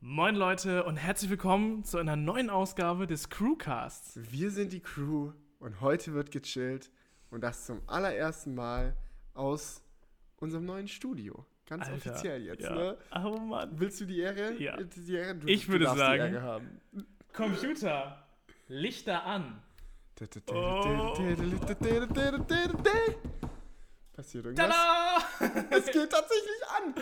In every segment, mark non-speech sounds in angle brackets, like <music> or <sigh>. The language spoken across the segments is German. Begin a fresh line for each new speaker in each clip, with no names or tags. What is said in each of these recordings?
Moin Leute und herzlich willkommen zu einer neuen Ausgabe des Crewcasts.
Wir sind die Crew und heute wird gechillt und das zum allerersten Mal aus unserem neuen Studio. Ganz
Alter,
offiziell jetzt,
ja.
ne?
Oh Mann.
Willst du die Ehre?
Ja.
Die Ehre? Du,
Ich würde sagen-
Die Ehre haben.
Computer, Lichter an.
Passiert irgendwas?
Tada!
Es geht tatsächlich an.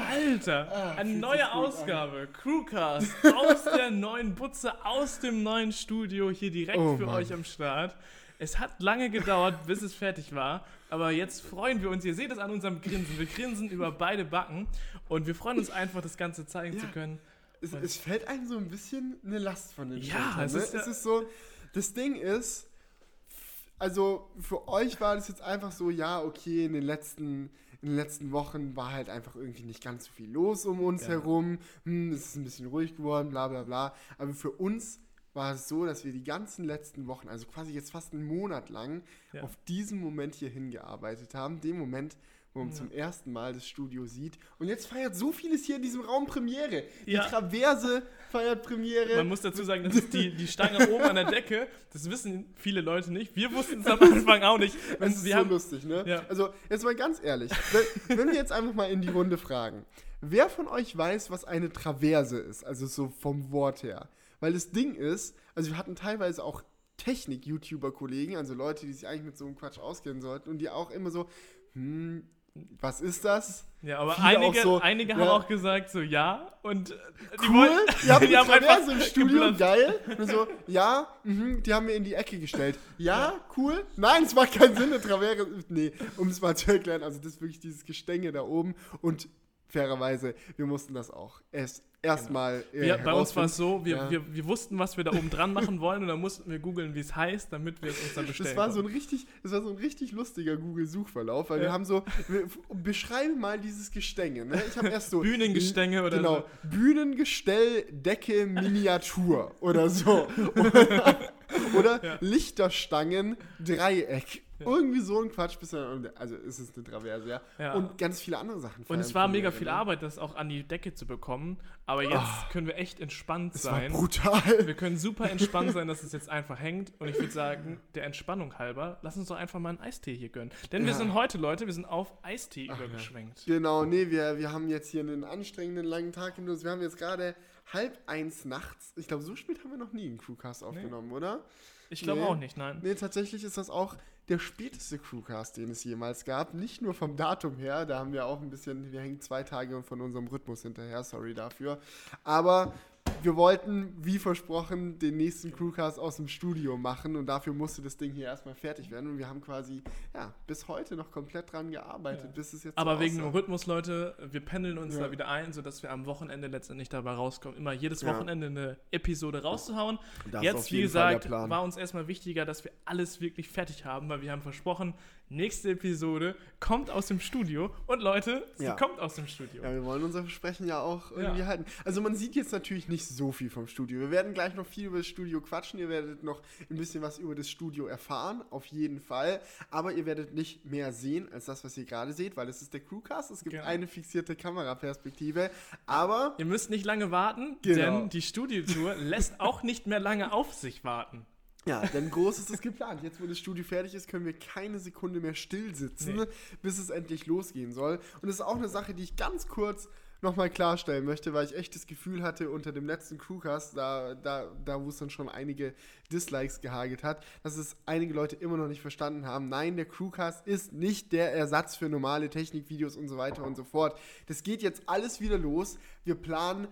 Alter,
Ah,
eine neue
gut an.
Ausgabe. Crewcast aus der neuen Butze, aus dem neuen Studio hier direkt
Oh
für
Mann.
euch am Start. Es hat lange gedauert, bis es fertig war, aber jetzt freuen wir uns. Ihr seht es an unserem Grinsen. Wir grinsen über beide Backen und wir freuen uns einfach, das Ganze zeigen zu
Ja.
können.
Es, es fällt einem so ein bisschen eine Last von den
Ja,
Schultern.
es
ne?
ist ja-
es ist so, das Ding ist, also für euch war das jetzt einfach so, ja, okay, in den letzten, in den letzten Wochen war halt einfach irgendwie nicht ganz so viel los um uns
Ja.
herum. Hm, es ist ein bisschen ruhig geworden, bla bla bla. Aber für uns war es so, dass wir die ganzen letzten Wochen, also quasi jetzt fast einen Monat lang,
Ja.
auf diesen Moment hier hingearbeitet haben. Den Moment, wo man
Ja.
zum ersten Mal das Studio sieht. Und jetzt feiert so vieles hier in diesem Raum Premiere. Die
Ja.
Traverse feiert Premiere.
Man muss dazu sagen, das <laughs> ist die, die Stange oben an der Decke. Das wissen viele Leute nicht. Wir wussten es am Anfang auch nicht.
Das ist so
haben,
lustig, ne?
Ja.
Also, jetzt mal ganz ehrlich, wenn, wenn wir jetzt einfach mal in die Runde fragen, wer von euch weiß, was eine Traverse ist? Also so vom Wort her. Weil das Ding ist, also wir hatten teilweise auch Technik-YouTuber-Kollegen, also Leute, die sich eigentlich mit so einem Quatsch auskennen sollten und die auch immer so, hm, was ist das?
ja, aber
viele
einige,
so,
einige
ja.
haben auch gesagt, so ja. Und äh, die
Cool,
wollten-
ihr habt
die haben einfach
Traverse im <laughs> Studio, geil. Und so, ja, mhm, die haben wir in die Ecke gestellt. Ja, cool. Nein, es macht keinen Sinn, eine Traverse. Nee, um es mal zu erklären, also das ist wirklich dieses Gestänge da oben und fairerweise, wir mussten das auch erst erstmal äh,
Ja, bei uns war es so, wir,
Ja.
wir, wir wussten, was wir da oben dran machen wollen und dann mussten wir googeln, wie es heißt, damit wir es uns dann bestellen
Das war so ein richtig, das war so ein richtig lustiger Google-Suchverlauf, weil
Ja.
wir haben so, wir, beschreibe mal dieses Gestänge. Ne? Ich habe erst so <laughs>
Bühnengestänge oder
genau,
so.
Bühnengestell, Decke, <laughs> Miniatur oder so. <laughs> Oder, oder
Ja.
Lichterstangen, Dreieck.
Ja.
Irgendwie so ein Quatsch. Bis dann, also es ist eine Traverse, ja.
Ja.
Und ganz viele andere Sachen.
Und es war mega viel
ne?
Arbeit, das auch an die Decke zu bekommen. Aber jetzt
Ah.
können wir echt entspannt
Es war
sein.
brutal.
Wir können super entspannt sein, dass es jetzt einfach hängt. Und ich würde sagen, der Entspannung halber, lass uns doch einfach mal einen Eistee hier gönnen. Denn wir
Ja.
sind heute, Leute, wir sind auf Eistee
Ach ja.
übergeschwenkt.
Genau, nee, wir, wir haben jetzt hier einen anstrengenden langen Tag hinter uns. Wir haben jetzt gerade halb eins nachts. Ich glaube, so spät haben wir noch nie einen Crewcast aufgenommen, oder?
Ich glaube
Nee.
auch nicht, nein.
Nee, tatsächlich ist das auch der späteste Crewcast, den es jemals gab. Nicht nur vom Datum her, da haben wir auch ein bisschen, wir hängen zwei Tage von unserem Rhythmus hinterher, sorry dafür. Aber wir wollten, wie versprochen, den nächsten Crewcast aus dem Studio machen und dafür musste das Ding hier erstmal fertig werden. Und wir haben quasi, ja, bis heute noch komplett dran gearbeitet,
Ja.
bis es jetzt
Aber
so
wegen dem. Rhythmus, Leute, wir pendeln uns
Ja.
da wieder ein, sodass wir am Wochenende letztendlich dabei rauskommen, immer jedes
Ja.
Wochenende eine Episode rauszuhauen.
Das
Jetzt, wie gesagt,
Plan.
war uns erstmal wichtiger, dass wir alles wirklich fertig haben, weil wir haben versprochen, nächste Episode kommt aus dem Studio. Und Leute, sie
Ja.
kommt aus dem Studio.
Ja, wir wollen unser Versprechen ja auch irgendwie
Ja.
halten. Also man sieht jetzt natürlich nicht so viel vom Studio. Wir werden gleich noch viel über das Studio quatschen. Ihr werdet noch ein bisschen was über das Studio erfahren, auf jeden Fall. Aber ihr werdet nicht mehr sehen als das, was ihr gerade seht, weil es ist der Crewcast. Es gibt
Genau.
eine fixierte Kameraperspektive. Aber
Ihr müsst nicht lange warten,
Genau.
denn die Studiotour <laughs> lässt auch nicht mehr lange auf sich warten.
Ja, denn groß ist es geplant. Jetzt, wo das Studio fertig ist, können wir keine Sekunde mehr still sitzen,
Nee.
bis es endlich losgehen soll. Und das ist auch eine Sache, die ich ganz kurz nochmal klarstellen möchte, weil ich echt das Gefühl hatte, unter dem letzten Crewcast, da, da, da wo es dann schon einige Dislikes gehagelt hat, dass es einige Leute immer noch nicht verstanden haben. Nein, der Crewcast ist nicht der Ersatz für normale Technikvideos und so weiter und so fort. Das geht jetzt alles wieder los. Wir planen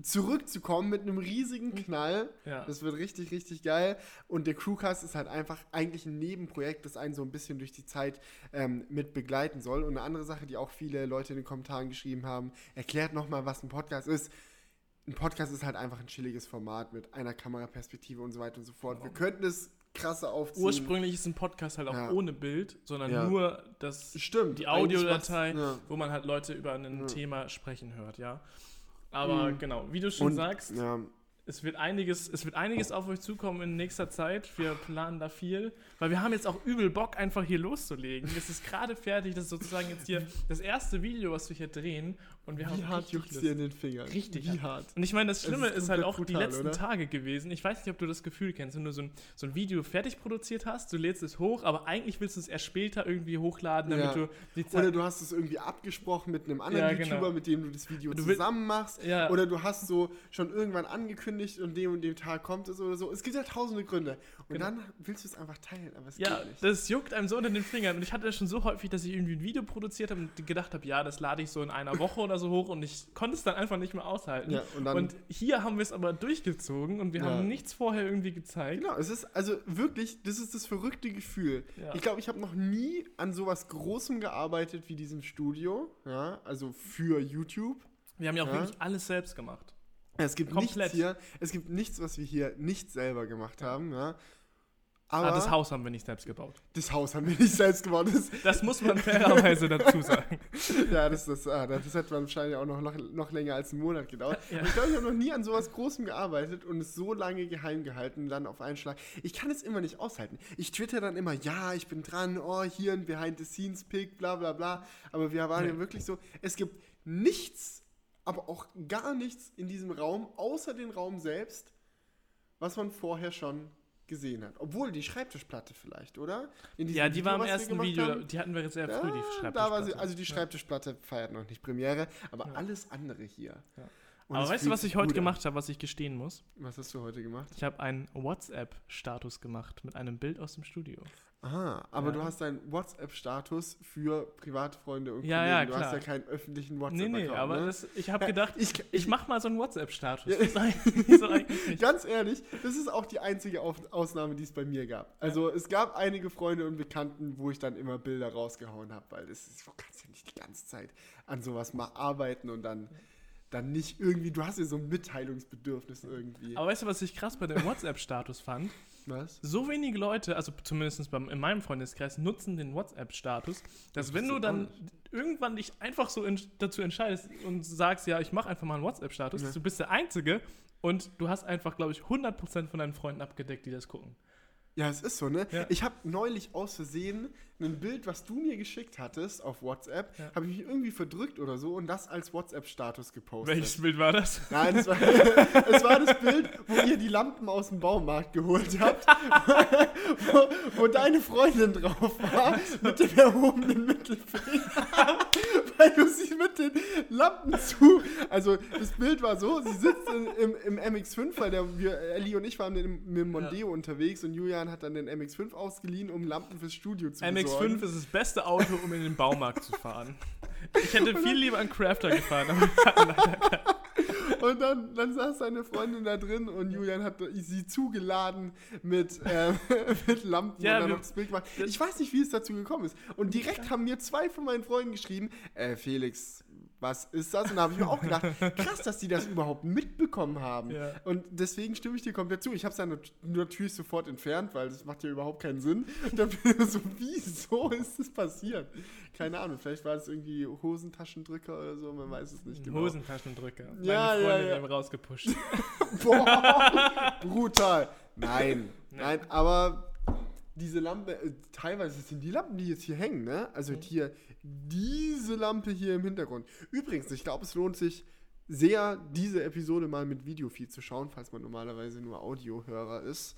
zurückzukommen mit einem riesigen Knall.
Ja.
Das wird richtig, richtig geil. Und der Crewcast ist halt einfach eigentlich ein Nebenprojekt, das einen so ein bisschen durch die Zeit ähm, mit begleiten soll. Und eine andere Sache, die auch viele Leute in den Kommentaren geschrieben haben, erklärt nochmal, was ein Podcast ist. Ein Podcast ist halt einfach ein chilliges Format mit einer Kameraperspektive und so weiter und so fort. Wir könnten es krasser aufziehen.
Ursprünglich ist ein Podcast halt auch
Ja.
ohne Bild, sondern
Ja.
nur das,
Stimmt.
die Audiodatei,
ja.
wo man halt Leute über ein. Thema sprechen hört, ja. Aber
Mhm.
genau, wie du schon
Und,
sagst,
Ja,
Es wird, einiges, es wird einiges auf euch zukommen in nächster Zeit. Wir planen da viel. Weil wir haben jetzt auch übel Bock, einfach hier loszulegen. Es ist gerade fertig. Das ist sozusagen jetzt hier das erste Video, was wir hier drehen. Und wir haben
Wie hart
richtig
juckt dir in den Fingern?
Richtig
Wie hart.
Und ich meine, das Schlimme
ist
ist, halt auch die
brutal,
letzten
oder?
Tage gewesen. Ich weiß nicht, ob du das Gefühl kennst, wenn du so ein, so ein Video fertig produziert hast, du lädst es hoch, aber eigentlich willst du es erst später irgendwie hochladen, damit
Ja.
du die
Oder
Zeit.
du hast es irgendwie abgesprochen mit einem anderen
Ja, genau.
YouTuber, mit dem du das Video
Du
zusammen machst.
Ja.
Oder du hast so schon irgendwann angekündigt und dem und dem Tag kommt es oder so. Es gibt ja tausende Gründe. Und
Genau.
dann willst du es einfach teilen, aber es
Ja,
geht nicht.
das juckt einem so unter den Fingern. Und ich hatte das schon so häufig, dass ich irgendwie ein Video produziert habe und gedacht habe, ja, das lade ich so in einer Woche oder <laughs> so hoch und ich konnte es dann einfach nicht mehr aushalten.
Ja, und dann-
hier haben wir es aber durchgezogen und wir
Ja.
haben nichts vorher irgendwie gezeigt.
Genau, es ist also wirklich, das ist das verrückte Gefühl.
Ja.
Ich glaube, ich habe noch nie an sowas Großem gearbeitet wie diesem Studio, ja, also für YouTube.
Wir haben ja auch wirklich alles selbst gemacht.
Es gibt
Komplett.
nichts hier, es gibt nichts, was wir hier nicht selber gemacht haben, ja. Aber
Ah, das Haus haben wir nicht selbst gebaut.
das Haus haben wir nicht selbst gebaut. Das, <laughs>
Das muss man fairerweise dazu sagen. <laughs>
ja, das, das, ah, das hat wahrscheinlich auch noch, noch, noch länger als einen Monat gedauert.
Ja.
Ich glaube, ich habe noch nie an sowas Großem gearbeitet und es so lange geheim gehalten, dann auf einen Schlag. Ich kann es immer nicht aushalten. Ich twitter dann immer, ja, ich bin dran, oh, hier ein Behind-the-Scenes-Pick, bla bla bla. Aber wir waren ja
Nee.
wirklich so, es gibt nichts, aber auch gar nichts in diesem Raum, außer den Raum selbst, was man vorher schon gesehen hat. Obwohl die Schreibtischplatte vielleicht, oder?
Ja, die war im ersten Video,
haben.
die hatten wir jetzt sehr früh, die Schreibtischplatte.
da war sie, also die Schreibtischplatte feiert noch nicht Premiere, aber
Ja.
alles andere hier.
Ja. Aber weißt du, was ich heute gemacht habe, was ich gestehen muss?
Was hast du heute gemacht?
Ich habe einen WhatsApp-Status gemacht mit einem Bild aus dem Studio.
Aha, aber
Ja.
du hast deinen WhatsApp-Status für Privatfreunde und
Ja,
Kollegen.
ja,
du hast
klar.
ja keinen öffentlichen
Nee,
WhatsApp-Account.
nee, aber
ne?
das, ich habe gedacht,
ich-
ich,
ich-
mache mal so einen WhatsApp-Status. <laughs>
Ganz ehrlich, das ist auch die einzige Auf Ausnahme, die es bei mir gab. Also es gab einige Freunde und Bekannten, wo ich dann immer Bilder rausgehauen habe, weil das ist, du kannst ja nicht die ganze Zeit an sowas mal arbeiten und dann, dann nicht irgendwie, du hast ja so ein Mitteilungsbedürfnis irgendwie.
Aber weißt du, was ich krass bei dem WhatsApp-Status fand?
Was?
So wenige Leute, also zumindest beim, in meinem Freundeskreis, nutzen den WhatsApp-Status, dass
Das
wenn du dann irgendwann dich einfach so in, dazu entscheidest und sagst, ja, ich mache einfach mal einen WhatsApp-Status,
Ja.
du bist der Einzige und du hast einfach, glaube ich, 100% von deinen Freunden abgedeckt, die das gucken.
Ja, es ist so, ne?
Ja.
Ich habe neulich aus Versehen ein Bild, was du mir geschickt hattest auf WhatsApp,
Ja.
habe ich mich irgendwie verdrückt oder so und das als WhatsApp-Status gepostet.
Welches Bild war das?
Nein, es war, <laughs> es war das Bild, wo ihr die Lampen aus dem Baumarkt geholt habt, <laughs> wo, wo deine Freundin drauf war, mit dem erhobenen Mittelfinger, <laughs> weil du sie mit den Lampen zu... Also das Bild war so, sie sitzt in, im, im MX-5, weil der, wir, Ellie und ich waren mit dem, Mondeo unterwegs und Julian hat dann den MX-5 ausgeliehen, um Lampen fürs Studio zu besorgen.
MX5 ist das beste Auto, um in den Baumarkt zu fahren. <laughs> Ich hätte viel lieber einen Crafter gefahren.
Und dann, dann saß seine Freundin da drin und Julian hat sie zugeladen mit, äh, <laughs> mit Lampen
Ja,
und dann
wir-
noch das Bild gemacht. Ich weiß nicht, wie es dazu gekommen ist. Und direkt haben mir zwei von meinen Freunden geschrieben, äh, Felix, was ist das? Und da habe ich mir auch gedacht, krass, dass die das überhaupt mitbekommen haben.
Ja.
Und deswegen stimme ich dir komplett zu. Ich habe es dann nat- natürlich sofort entfernt, weil das macht ja überhaupt keinen Sinn. Und dann bin ich so, wieso ist das passiert? Keine Ahnung, vielleicht war das irgendwie Hosentaschendrücker oder so, man weiß es nicht genau.
Hosentaschendrücker. Meine
Ja, ja,
Freundin
ja.
haben rausgepusht. <laughs>
Boah, brutal. Nein, nein, aber diese Lampe, äh, teilweise sind die Lampen, die jetzt hier hängen, ne? Also
Mhm.
hier, diese Lampe hier im Hintergrund. Übrigens, ich glaube, es lohnt sich sehr, diese Episode mal mit Videofeed zu schauen, falls man normalerweise nur Audiohörer ist.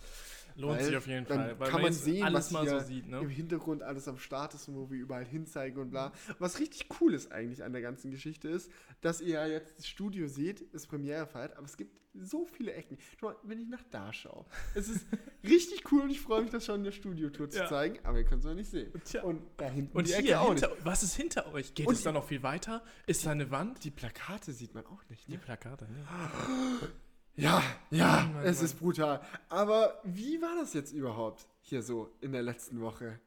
Lohnt
Weil
sich auf jeden
dann
Fall. Weil
kann man sehen,
alles
was
mal
hier
so sieht,
im
ne?
Hintergrund alles am Start ist und wo wir überall hinzeigen und bla. Was richtig cool ist eigentlich an der ganzen Geschichte ist, dass ihr ja jetzt das Studio seht, das Premiere feiert, aber es gibt so viele Ecken. Schau mal, wenn ich nach da schaue, es ist <laughs> richtig cool und ich freue mich, das schon in der Studiotour zu
Ja.
zeigen, aber ihr könnt es noch nicht sehen.
Tja.
Und da hinten
Und
die Ecke auch
hinter,
nicht.
was ist hinter euch? Geht
Und
es da noch viel weiter? Ist da eine Wand?
Die Plakate sieht man auch nicht.
Die
Ne?
Plakate, ne?
Ja, ja,
Mann,
es
Mann.
ist brutal. Aber wie war das jetzt überhaupt hier so in der letzten Woche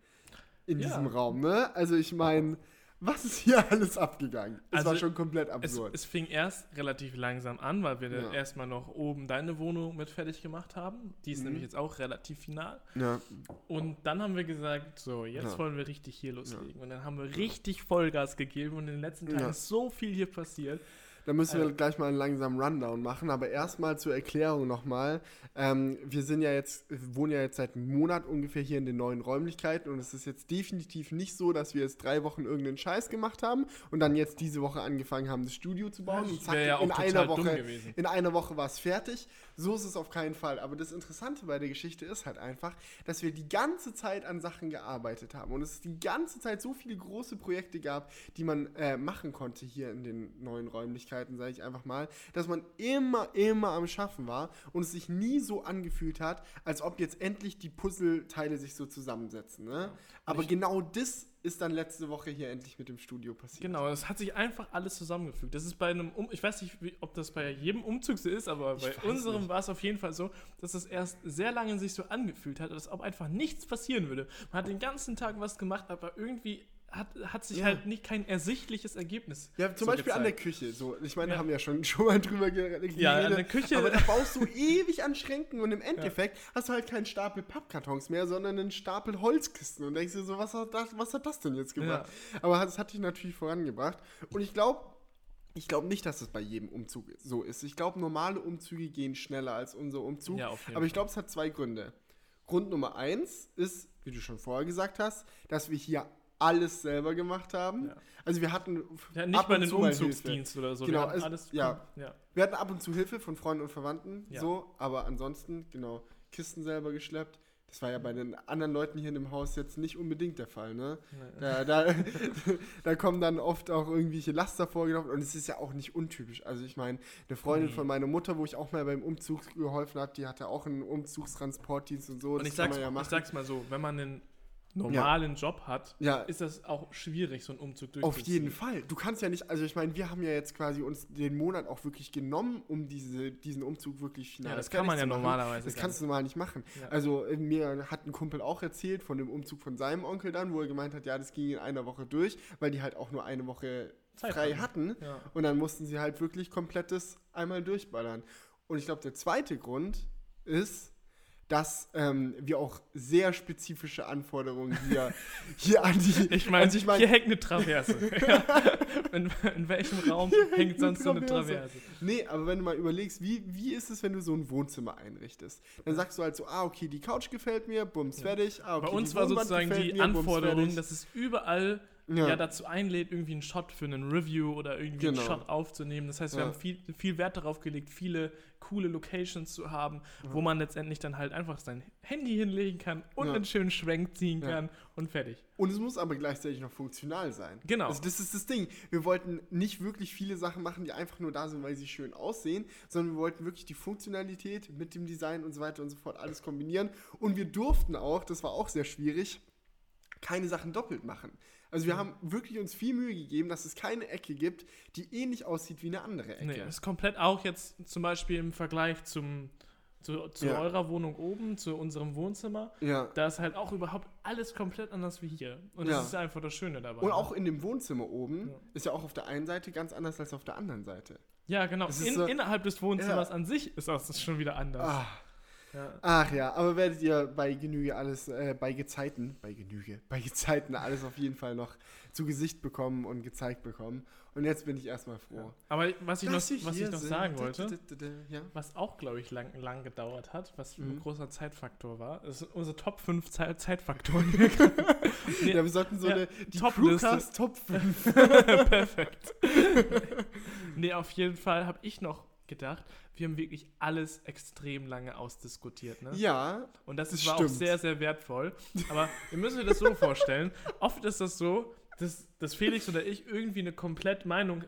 in
Ja.
diesem Raum, ne? Also ich meine, was ist hier alles abgegangen? Es
Also,
war schon komplett
Es,
absurd.
es fing erst relativ langsam an, weil wir
Ja.
erstmal noch oben deine Wohnung mit fertig gemacht haben. Die ist
Mhm.
nämlich jetzt auch relativ final.
ja,
Und dann haben wir gesagt, so, jetzt
Ja.
wollen wir richtig hier loslegen. Und dann haben wir richtig Vollgas gegeben und in den letzten Tagen ist so viel hier passiert.
Da müssen wir
Also-
gleich mal einen langsamen Rundown machen, aber erstmal zur Erklärung nochmal. Ähm, wir sind ja jetzt, wohnen ja jetzt seit einem Monat ungefähr hier in den neuen Räumlichkeiten und es ist jetzt definitiv nicht so, dass wir jetzt drei Wochen irgendeinen Scheiß gemacht haben und dann jetzt diese Woche angefangen haben, das Studio zu bauen und zack,
ja
in einer Woche, in einer Woche war es fertig. So ist es auf keinen Fall. Aber das Interessante bei der Geschichte ist halt einfach, dass wir die ganze Zeit an Sachen gearbeitet haben und es die ganze Zeit so viele große Projekte gab, die man äh, machen konnte hier in den neuen Räumlichkeiten, sage ich einfach mal, dass man immer, immer am Schaffen war und es sich nie so angefühlt hat, als ob jetzt endlich die Puzzleteile sich so zusammensetzen. Ne? Aber genau das ist dann letzte Woche hier endlich mit dem Studio passiert.
Genau, es hat sich einfach alles zusammengefügt. Das ist bei einem, um ich weiß nicht, wie, ob das bei jedem Umzug so ist, aber
Ich
bei unserem war es auf jeden Fall so, dass es erst sehr lange sich so angefühlt hat, als ob einfach nichts passieren würde. Man hat den ganzen Tag was gemacht, aber irgendwie hat, hat sich
Ja.
halt nicht kein ersichtliches Ergebnis.
Ja, zum
so
Beispiel an der
gezeigt.
Küche. So, ich meine,
Ja.
da haben wir ja schon, <laughs> schon mal drüber geredet.
Ja, an der Küche-
Aber da baust du <laughs> ewig an Schränken und im Endeffekt hast du halt keinen Stapel Pappkartons mehr, sondern einen Stapel Holzkisten und denkst dir so, was hat das, was hat das denn jetzt gebracht? Aber das hat dich natürlich vorangebracht. Und ich glaube, ich glaube nicht, dass es bei jedem Umzug so ist. Ich glaube, normale Umzüge gehen schneller als unser Umzug.
Ja, auf jeden
Aber ich glaube, es hat zwei Gründe. Grund Nummer eins ist, wie du schon vorher gesagt hast, dass wir hier alles selber gemacht haben.
Ja.
Also wir hatten
Ja, nicht
ab
mal
und
einen
zu mal Hilfe.
Umzugsdienst oder so.
Genau,
Wir hatten
es-
alles.
ja.
ja.
Wir hatten ab und zu Hilfe von Freunden und Verwandten, so, aber ansonsten, genau, Kisten selber geschleppt. Das war ja bei den anderen Leuten hier in dem Haus jetzt nicht unbedingt der Fall, ne? Da, da, <laughs> da kommen dann oft auch irgendwelche Laster vorgelaufen und es ist ja auch nicht untypisch. Also ich meine, eine Freundin
Nee.
von meiner Mutter, wo ich auch mal beim Umzug geholfen habe, die hatte auch einen Umzugstransportdienst und so.
Und ich
kann
sag's,
man ja
ich sag's mal so, wenn man einen normalen Job hat,
Ja,
ist das auch schwierig, so einen Umzug
Auf
durchzuziehen.
jeden Fall. Du kannst ja nicht, also ich meine, wir haben ja jetzt quasi uns den Monat auch wirklich genommen, um diese, diesen Umzug wirklich final
Ja, das kann man ja normalerweise
Das kannst du normal nicht machen.
Ja.
Also äh, mir hat ein Kumpel auch erzählt von dem Umzug von seinem Onkel dann, wo er gemeint hat, ja, das ging in einer Woche durch, weil die halt auch nur eine Woche
Zeit
frei
hatten.
hatten.
Ja.
Und dann mussten sie halt wirklich komplettes einmal durchballern. Und ich glaube, der zweite Grund ist, dass ähm, wir auch sehr spezifische Anforderungen hier, <laughs> hier an die.
Ich meine,
ich mein-
hier hängt eine Traverse. <laughs> in, in welchem Raum hängt sonst so eine
Traverse. Nee, aber wenn du mal überlegst, wie, wie ist es, wenn du so ein Wohnzimmer einrichtest? Dann sagst du halt so, ah, okay, die Couch gefällt mir, bums, fertig. Ah, okay,
Bei uns war sozusagen die
mir, bums,
Anforderung,
fertig.
dass es überall
Ja.
ja. dazu einlädt, irgendwie einen Shot für einen Review oder irgendwie
Genau.
einen Shot aufzunehmen. Das heißt, wir
Ja.
haben viel, viel Wert darauf gelegt, viele coole Locations zu haben, wo man letztendlich dann halt einfach sein Handy hinlegen kann und
Ja.
einen schönen Schwenk ziehen
Ja.
kann und fertig.
Und es muss aber gleichzeitig noch funktional sein.
Genau.
Also das ist das Ding. Wir wollten nicht wirklich viele Sachen machen, die einfach nur da sind, weil sie schön aussehen, sondern wir wollten wirklich die Funktionalität mit dem Design und so weiter und so fort alles kombinieren. Und wir durften auch, das war auch sehr schwierig, keine Sachen doppelt machen. Also wir haben wirklich uns viel Mühe gegeben, dass es keine Ecke gibt, die ähnlich aussieht wie eine andere Ecke.
Nee, ist komplett auch jetzt zum Beispiel im Vergleich zum, zu, zu
Ja.
eurer Wohnung oben, zu unserem Wohnzimmer.
Ja.
Da ist halt auch überhaupt alles komplett anders wie hier. Und
Ja.
das ist einfach das Schöne dabei.
Und
ne?
auch in dem Wohnzimmer oben
Ja.
ist ja auch auf der einen Seite ganz anders als auf der anderen Seite.
Ja, genau. In,
so-
innerhalb des Wohnzimmers
Ja.
an sich ist das schon wieder anders.
Ah.
Ja.
Ach ja, aber werdet ihr bei Genüge alles, äh, bei Gezeiten, bei Genüge, bei Gezeiten alles auf jeden Fall noch zu Gesicht bekommen und gezeigt bekommen. Und jetzt bin ich erstmal froh.
Aber was ich noch,
wir
was ich noch
sind.
sagen wollte,
Ja.
was auch, glaube ich, lang, lang gedauert hat, was ein
Mhm.
großer Zeitfaktor war, ist unsere Top 5 Zeit Zeitfaktoren. Nee, <laughs>
ja, wir sollten so
ja,
eine die
Top-Liste.
Crewcast Top 5. <laughs>
Perfekt. <laughs> nee, auf jeden Fall habe ich noch gedacht, wir haben wirklich alles extrem lange ausdiskutiert. Ne?
Ja,
Und das
Das
war auch
stimmt.
sehr, sehr wertvoll. Aber ihr müsst euch das so vorstellen. <laughs> Oft ist das so, dass, dass Felix oder ich irgendwie eine komplett Meinung,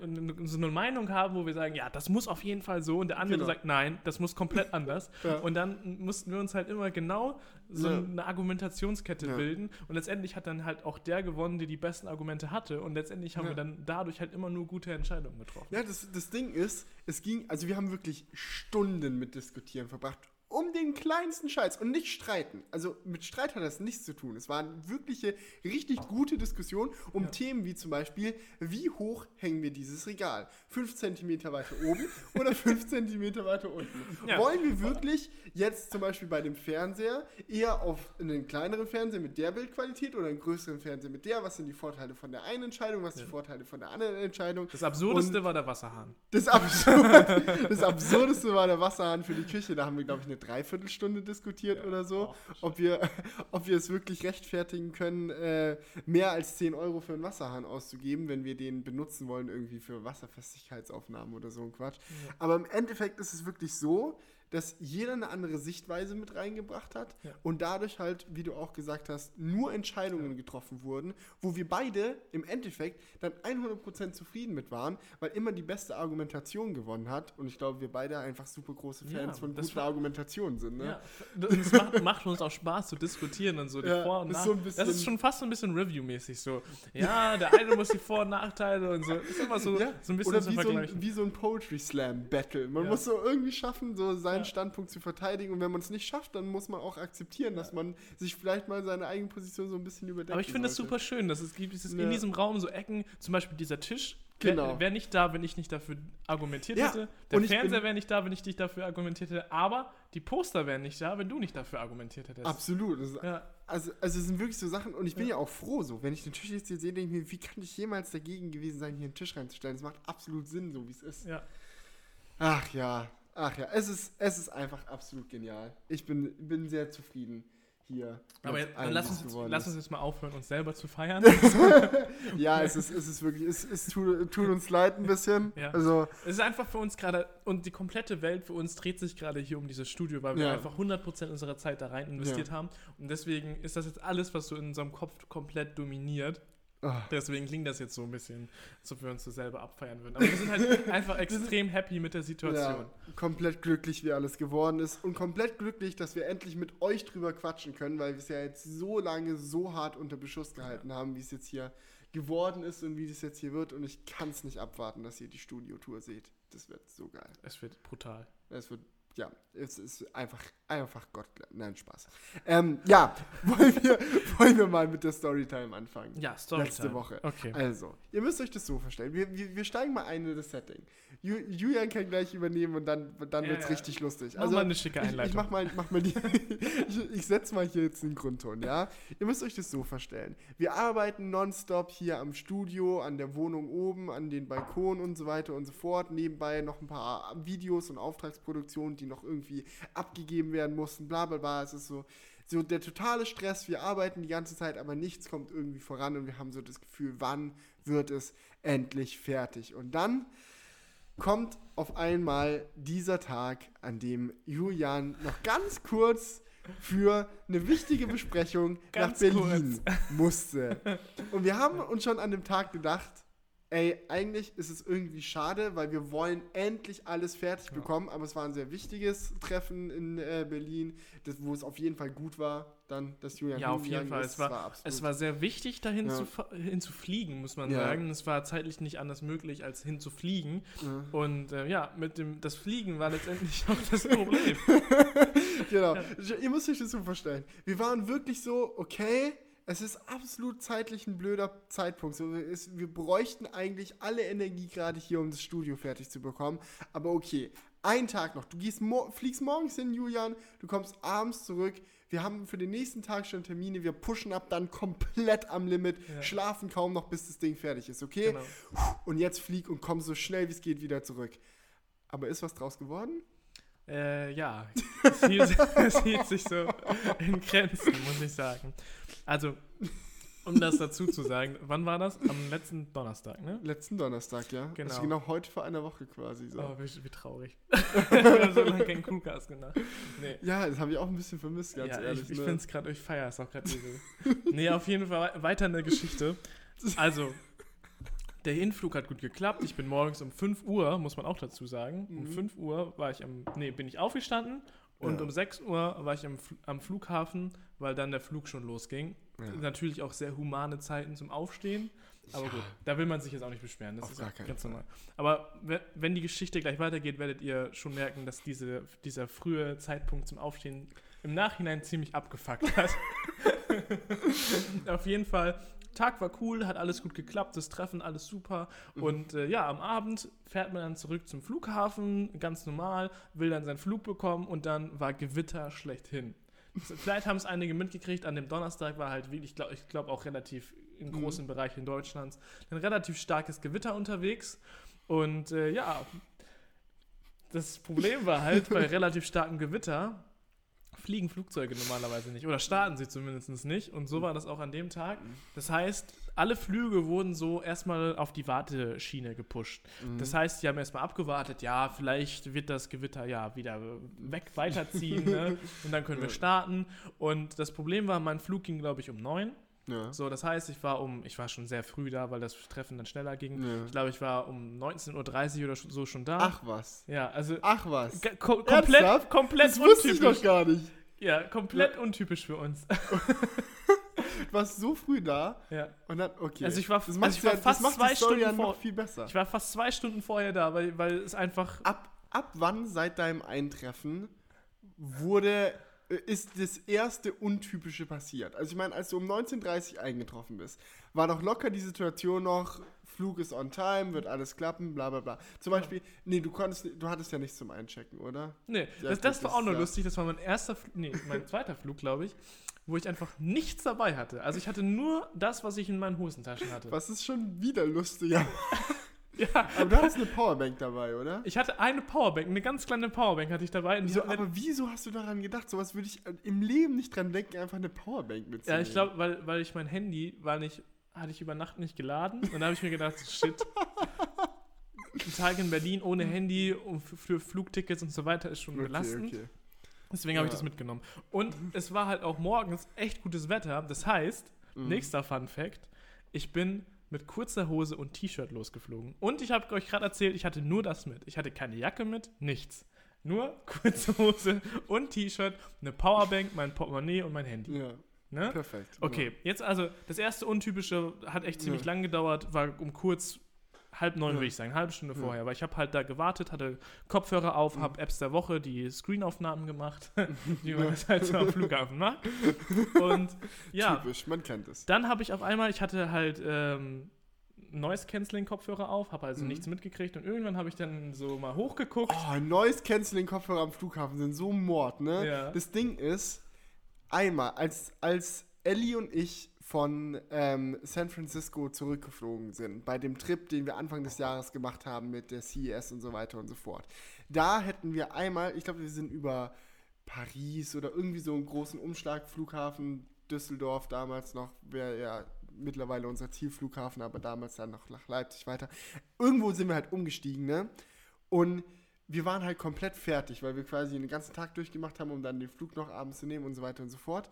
so eine Meinung haben, wo wir sagen, ja, das muss auf jeden Fall so. Und der andere
Genau.
sagt, nein, das muss komplett anders. <laughs>
Ja.
Und dann mussten wir uns halt immer genau so
Ja.
eine Argumentationskette
Ja.
bilden. Und letztendlich hat dann halt auch der gewonnen, der die besten Argumente hatte. Und letztendlich haben wir dann dadurch halt immer nur gute Entscheidungen getroffen.
ja das, das Ding ist, es ging, also wir haben wirklich Stunden mit Diskutieren verbracht. Um den kleinsten Scheiß und nicht streiten. Also mit Streit hat das nichts zu tun. Es waren wirkliche, richtig gute Diskussionen um
Ja.
Themen wie zum Beispiel, wie hoch hängen wir dieses Regal? 5 cm weiter oben oder 5 cm <laughs> weiter unten?
Ja.
Wollen wir wirklich jetzt zum Beispiel bei dem Fernseher eher auf einen kleineren Fernseher mit der Bildqualität oder einen größeren Fernseher mit der? Was sind die Vorteile von der einen Entscheidung? Was sind die Vorteile von der anderen Entscheidung?
Das Absurdeste war der Wasserhahn.
Das, Absurd, <laughs> das Absurdeste war der Wasserhahn für die Küche. Da haben wir, glaube ich, eine Dreiviertelstunde diskutiert
Ja.
oder so,
Oh,
ob, wir, <laughs> ob wir es wirklich rechtfertigen können, äh, mehr als 10 Euro für einen Wasserhahn auszugeben, wenn wir den benutzen wollen, irgendwie für Wasserfestigkeitsaufnahmen oder so ein Quatsch. Aber im Endeffekt ist es wirklich so, dass jeder eine andere Sichtweise mit reingebracht hat
Ja.
und dadurch halt, wie du auch gesagt hast, nur Entscheidungen getroffen wurden, wo wir beide im Endeffekt dann 100% zufrieden mit waren, weil immer die beste Argumentation gewonnen hat und ich glaube, wir beide einfach super große Fans
Ja,
von
das
guter Argumentation sind. Ne?
Ja, es macht, macht uns auch Spaß zu diskutieren und so die
Ja,
Vor- und
ist
Nach
so
Das ist schon fast so ein bisschen Review-mäßig so. Ja, der eine muss die Vor- und Nachteile und so. Ist immer so,
Ja,
so ein bisschen
Oder wie so, ein, wie so ein Poetry Slam Battle. Man
Ja.
muss so irgendwie schaffen, so seinen
Ja.
Standpunkt zu verteidigen. Und wenn man es nicht schafft, dann muss man auch akzeptieren, dass man sich vielleicht mal seine eigene Position so ein bisschen überdenken
Aber ich finde es super schön, dass es gibt es
Ja.
in diesem Raum so Ecken, zum Beispiel dieser Tisch.
Genau.
Wäre wär nicht da, wenn ich nicht dafür argumentiert
Ja,
hätte. Der Fernseher wäre nicht da, wenn ich dich dafür argumentiert hätte. Aber die Poster wären nicht da, wenn du nicht dafür argumentiert hättest.
Absolut. Ist,
Ja,
also, also es sind wirklich so Sachen, und ich bin ja, auch froh so, wenn ich den Tisch jetzt hier sehe, denke ich mir, wie kann ich jemals dagegen gewesen sein, hier einen Tisch reinzustellen? Das macht absolut Sinn, so wie es ist.
ja.
Ach ja, ach ja, es ist, es ist einfach absolut genial. Ich bin, bin sehr zufrieden hier.
Aber jetzt,
allem,
dann lass uns, jetzt, lass uns jetzt mal aufhören, uns selber zu feiern. <laughs>
Ja, es ist, es ist wirklich, es, es tut, tut uns leid ein bisschen.
Ja.
Also,
Es ist einfach für uns gerade, und die komplette Welt für uns dreht sich gerade hier um dieses Studio, weil wir
Ja.
einfach 100% unserer Zeit da rein investiert haben. Und deswegen ist das jetzt alles, was so in unserem Kopf komplett dominiert.
Ah,
Deswegen klingt das jetzt so ein bisschen, als ob wir uns so selber abfeiern würden. Aber wir sind halt <laughs> einfach extrem happy mit der Situation.
ja, komplett glücklich, wie alles geworden ist. Und komplett glücklich, dass wir endlich mit euch drüber quatschen können, weil wir es ja jetzt so lange so hart unter Beschuss gehalten haben, wie es jetzt hier geworden ist und wie das jetzt hier wird. Und ich kann es nicht abwarten, dass ihr die Studiotour seht. Das wird so geil.
Es wird brutal.
Es wird, ja, es ist einfach, einfach Gott. Nein, Spaß. Ähm, ja, <laughs> wollen wir, wollen wir mal mit der Storytime anfangen.
Ja, Storytime.
Letzte Woche.
Okay.
Also, ihr müsst euch das so vorstellen. Wir, wir, wir steigen mal ein in das Setting. Ju, Julian kann gleich übernehmen und dann, dann
Ja,
wird es
ja.
richtig lustig.
Mach mal eine schicke
ich, ich
Einleitung.
mach mal, mach mal die, <laughs> ich, ich setze mal hier jetzt den Grundton, ja? Ihr müsst euch das so vorstellen. Wir arbeiten nonstop hier am Studio, an der Wohnung oben, an den Balkon und so weiter und so fort. Nebenbei noch ein paar Videos und Auftragsproduktionen, die noch irgendwie abgegeben werden mussten, bla bla bla. Es ist so, so der totale Stress. Wir arbeiten die ganze Zeit, aber nichts kommt irgendwie voran und wir haben so das Gefühl, wann wird es endlich fertig? Und dann kommt auf einmal dieser Tag, an dem Julian noch ganz kurz für eine wichtige Besprechung <laughs> nach Berlin musste. Und wir haben uns schon an dem Tag gedacht, ey, eigentlich ist es irgendwie schade, weil wir wollen endlich alles fertig bekommen, aber es war ein sehr wichtiges Treffen in äh, Berlin, das, wo es auf jeden Fall gut war, dann, dass Julian
Ja, auf jeden Fall.
ist.
Es war,
absolut-
es war sehr wichtig, dahin
Ja.
zu, hinzufliegen, muss man
Ja.
sagen. Es war zeitlich nicht anders möglich, als hinzufliegen.
Ja.
Und äh, ja, mit dem das Fliegen war letztendlich <laughs> auch das Problem.
genau. Ihr müsst euch das so vorstellen. Wir waren wirklich so, okay, es ist absolut zeitlich ein blöder Zeitpunkt. So, es, wir bräuchten eigentlich alle Energie gerade hier, um das Studio fertig zu bekommen. Aber okay, ein Tag noch. Du gehst mo fliegst morgens hin, Julian, du kommst abends zurück. Wir haben für den nächsten Tag schon Termine. Wir pushen ab dann komplett am Limit,
Ja.
schlafen kaum noch, bis das Ding fertig ist, okay?
Genau.
Und jetzt flieg und komm so schnell wie es geht wieder zurück. Aber ist was draus geworden?
Äh, ja, es hielt, <laughs> es hielt sich so in Grenzen, muss ich sagen. Also, um das dazu zu sagen, wann war das? Am letzten Donnerstag, ne?
Letzten Donnerstag, ja.
Genau.
Also genau heute vor einer Woche quasi so.
Oh, wie, wie traurig. Wir <laughs> haben so lange keinen Crewcast gemacht. Nee.
Ja, das habe ich auch ein bisschen vermisst, ganz
ja,
ehrlich.
ich, ich
ne?
finde es gerade, ich feiere es auch gerade nee, auf jeden Fall wei- weiter in der Geschichte. Also, der Hinflug hat gut geklappt. Ich bin morgens um 5 Uhr, muss man auch dazu sagen. Um
Mhm.
5 Uhr war ich am, nee, bin ich aufgestanden und
Ja.
um 6 Uhr war ich am, am Flughafen, weil dann der Flug schon losging.
Ja.
Natürlich auch sehr humane Zeiten zum Aufstehen. Aber
Ja.
gut, da will man sich jetzt auch nicht beschweren. Das
Auf
ist
gar keinen
ganz
Fall.
normal. Aber we- wenn die Geschichte gleich weitergeht, werdet ihr schon merken, dass diese, dieser frühe Zeitpunkt zum Aufstehen im Nachhinein ziemlich abgefuckt hat. <laughs> Auf jeden Fall, Tag war cool, hat alles gut geklappt, das Treffen alles super.
Mhm.
Und äh, ja, am Abend fährt man dann zurück zum Flughafen, ganz normal, will dann seinen Flug bekommen und dann war Gewitter schlechthin. Vielleicht haben es einige mitgekriegt, an dem Donnerstag war halt wirklich, ich glaube ich glaub auch relativ in
Mhm.
großen Bereichen Deutschlands, ein relativ starkes Gewitter unterwegs. Und äh, ja, das Problem war halt, bei <laughs> relativ starkem Gewitter fliegen Flugzeuge normalerweise nicht. Oder starten sie zumindest nicht. Und so war das auch an dem Tag. Das heißt, alle Flüge wurden so erstmal auf die Warteschiene gepusht.
Mhm.
Das heißt, die haben erstmal abgewartet, ja, vielleicht wird das Gewitter ja wieder weg weiterziehen ne? <laughs> und dann können wir starten. Und das Problem war, mein Flug ging, glaube ich, um neun.
Ja.
So, das heißt, ich war um, ich war schon sehr früh da, weil das Treffen dann schneller ging.
Ja.
Ich glaube, ich war um 19.30 Uhr oder so schon da.
Ach was.
Ja, also
Ach was.
ga- ko komplett,
Ernsthaft?
komplett
Das wusste ich doch gar nicht.
Ja, komplett untypisch für uns. <laughs>
Du warst so früh da
ja.
und dann, okay.
Also ich war-
das
also ich war
ja,
fast zwei Stunden
ja
vor-
viel besser.
Ich war fast zwei Stunden vorher da, weil, weil es einfach.
ab, ab wann seit deinem Eintreffen wurde, ist das erste Untypische passiert? Also ich meine, als du um 19.30 Uhr eingetroffen bist, war doch locker die Situation noch, Flug ist on time, wird alles klappen, bla bla bla. Zum Beispiel, nee, du konntest, du hattest ja nichts zum Einchecken, oder?
Nee,
Ja,
das, das war auch noch
ja.
lustig. Das war mein erster, nee, mein zweiter Flug, glaube ich, wo ich einfach nichts dabei hatte. Also ich hatte nur das, was ich in meinen Hosentaschen hatte.
Was ist schon wieder lustiger. <laughs>
Ja, <laughs>
Aber du hattest eine Powerbank dabei, oder?
ich hatte eine Powerbank, eine ganz kleine Powerbank hatte ich dabei.
Wieso,
mir-
aber wieso hast du daran gedacht? Sowas würde ich äh, im Leben nicht dran denken, einfach eine Powerbank
ja,
mitzunehmen.
ich glaube, weil, weil ich mein Handy war nicht, hatte ich über Nacht nicht geladen. Und dann habe ich mir gedacht, shit. <laughs> Ein Tag in Berlin ohne Handy und für Flugtickets und so weiter ist schon
Okay,
belastend.
okay.
Deswegen habe ich
Ja.
das mitgenommen. Und <laughs> es war halt auch morgens echt gutes Wetter. Das heißt,
Mhm.
nächster Fun Fact, ich bin mit kurzer Hose und T-Shirt losgeflogen. Und ich habe euch gerade erzählt, ich hatte nur das mit. Ich hatte keine Jacke mit, nichts. Nur kurze Hose und T-Shirt, eine Powerbank, mein Portemonnaie und mein Handy.
Ja,
Ne?
perfekt.
Okay, jetzt also, das erste Untypische hat echt ziemlich
Ja.
lang gedauert, war um kurz halb neun,
Ja.
würde ich sagen, halbe Stunde
Ja.
vorher, weil ich habe halt da gewartet, hatte Kopfhörer auf,
Mhm.
habe Apps der Woche, die Screenaufnahmen gemacht, <laughs> wie man das halt so am Flughafen macht. <laughs> Und ja,
Typisch, man kennt es.
dann habe ich auf einmal, ich hatte halt ähm, Noise-Canceling-Kopfhörer auf, habe also
Mhm.
nichts mitgekriegt und irgendwann habe ich dann so mal hochgeguckt.
Oh, Noise Canceling Kopfhörer am Flughafen sind so Mord, ne?
Ja.
Das Ding ist, einmal, als, als Ellie und ich von ähm, San Francisco zurückgeflogen sind, bei dem Trip, den wir Anfang des Jahres gemacht haben mit der CES und so weiter und so fort, da hätten wir einmal, ich glaube, wir sind über Paris oder irgendwie so einen großen Umschlagflughafen, Düsseldorf damals noch, wäre ja mittlerweile unser Zielflughafen, aber damals dann noch nach Leipzig weiter. Irgendwo sind wir halt umgestiegen, ne? Und wir waren halt komplett fertig, weil wir quasi den ganzen Tag durchgemacht haben, um dann den Flug noch abends zu nehmen und so weiter und so fort.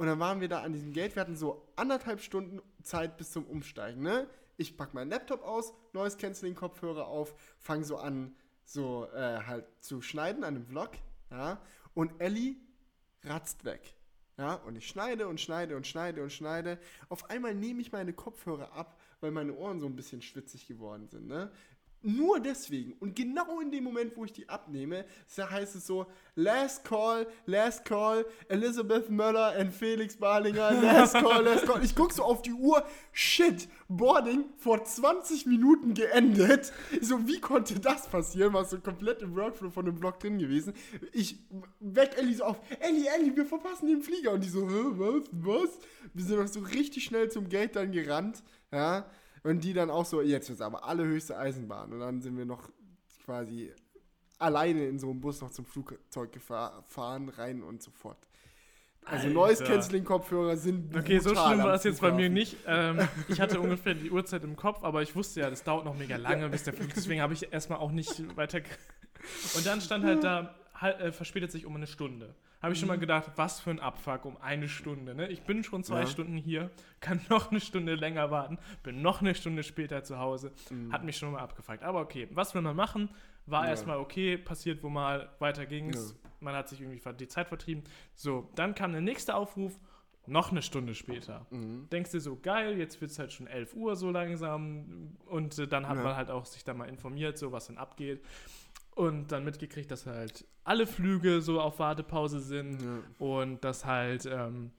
Und dann waren wir da an diesem Gate. Wir hatten so anderthalb Stunden Zeit bis zum Umsteigen, ne? Ich pack meinen Laptop aus, Noise Canceling Kopfhörer auf, fange so an, so äh, halt zu schneiden an dem Vlog, ja? Und Ellie ratzt weg. Ja, und ich schneide und schneide und schneide und schneide. Auf einmal nehme ich meine Kopfhörer ab, weil meine Ohren so ein bisschen schwitzig geworden sind. Ne? Nur deswegen. Und genau in dem Moment, wo ich die abnehme, heißt es so: Last Call, Last Call, Elizabeth Möller und Felix Barlinger, Last <laughs> Call, Last Call. Ich gucke so auf die Uhr: Shit, Boarding vor 20 Minuten geendet. So, wie konnte das passieren? War so komplett im Workflow von dem Blog drin gewesen. Ich weck Ellie so auf: Ellie, Ellie, wir verpassen den Flieger. Und die so: was, was? Wir sind noch so richtig schnell zum Gate dann gerannt. Ja. Und die dann auch so, jetzt ist aber allerhöchste Eisenbahn. Und dann sind wir noch quasi alleine in so einem Bus noch zum Flugzeug gefahren, rein und so fort. Also. Noise Canceling Kopfhörer sind
Okay, so schlimm war es jetzt bei mir nicht. Ähm, ich hatte ungefähr die Uhrzeit im Kopf, aber ich wusste ja, das dauert noch mega lange, bis der Flug. Deswegen habe ich erstmal auch nicht weiter. Und dann stand halt da, halt, äh, verspätet sich um eine Stunde. Habe ich schon mal gedacht, was für ein Abfuck um eine Stunde. Ne? Ich bin schon zwei
Ja.
Stunden hier, kann <laughs> noch eine Stunde länger warten, bin noch eine Stunde später zu Hause.
Mhm.
Hat mich schon mal abgefuckt. Aber okay, was will man machen? War
Ja.
erstmal okay, passiert wo mal, weiter ging's.
Ja.
Man hat sich irgendwie die Zeit vertrieben. So, dann kam der nächste Aufruf. noch eine Stunde später.
Mhm.
Denkst dir so, geil, jetzt wird es halt schon 11 Uhr so langsam. Und äh, dann hat
Ja.
man halt auch sich da mal informiert, so was denn abgeht. Und dann mitgekriegt, dass halt alle Flüge so auf Wartepause sind.
Ja.
Und dass halt, ähm,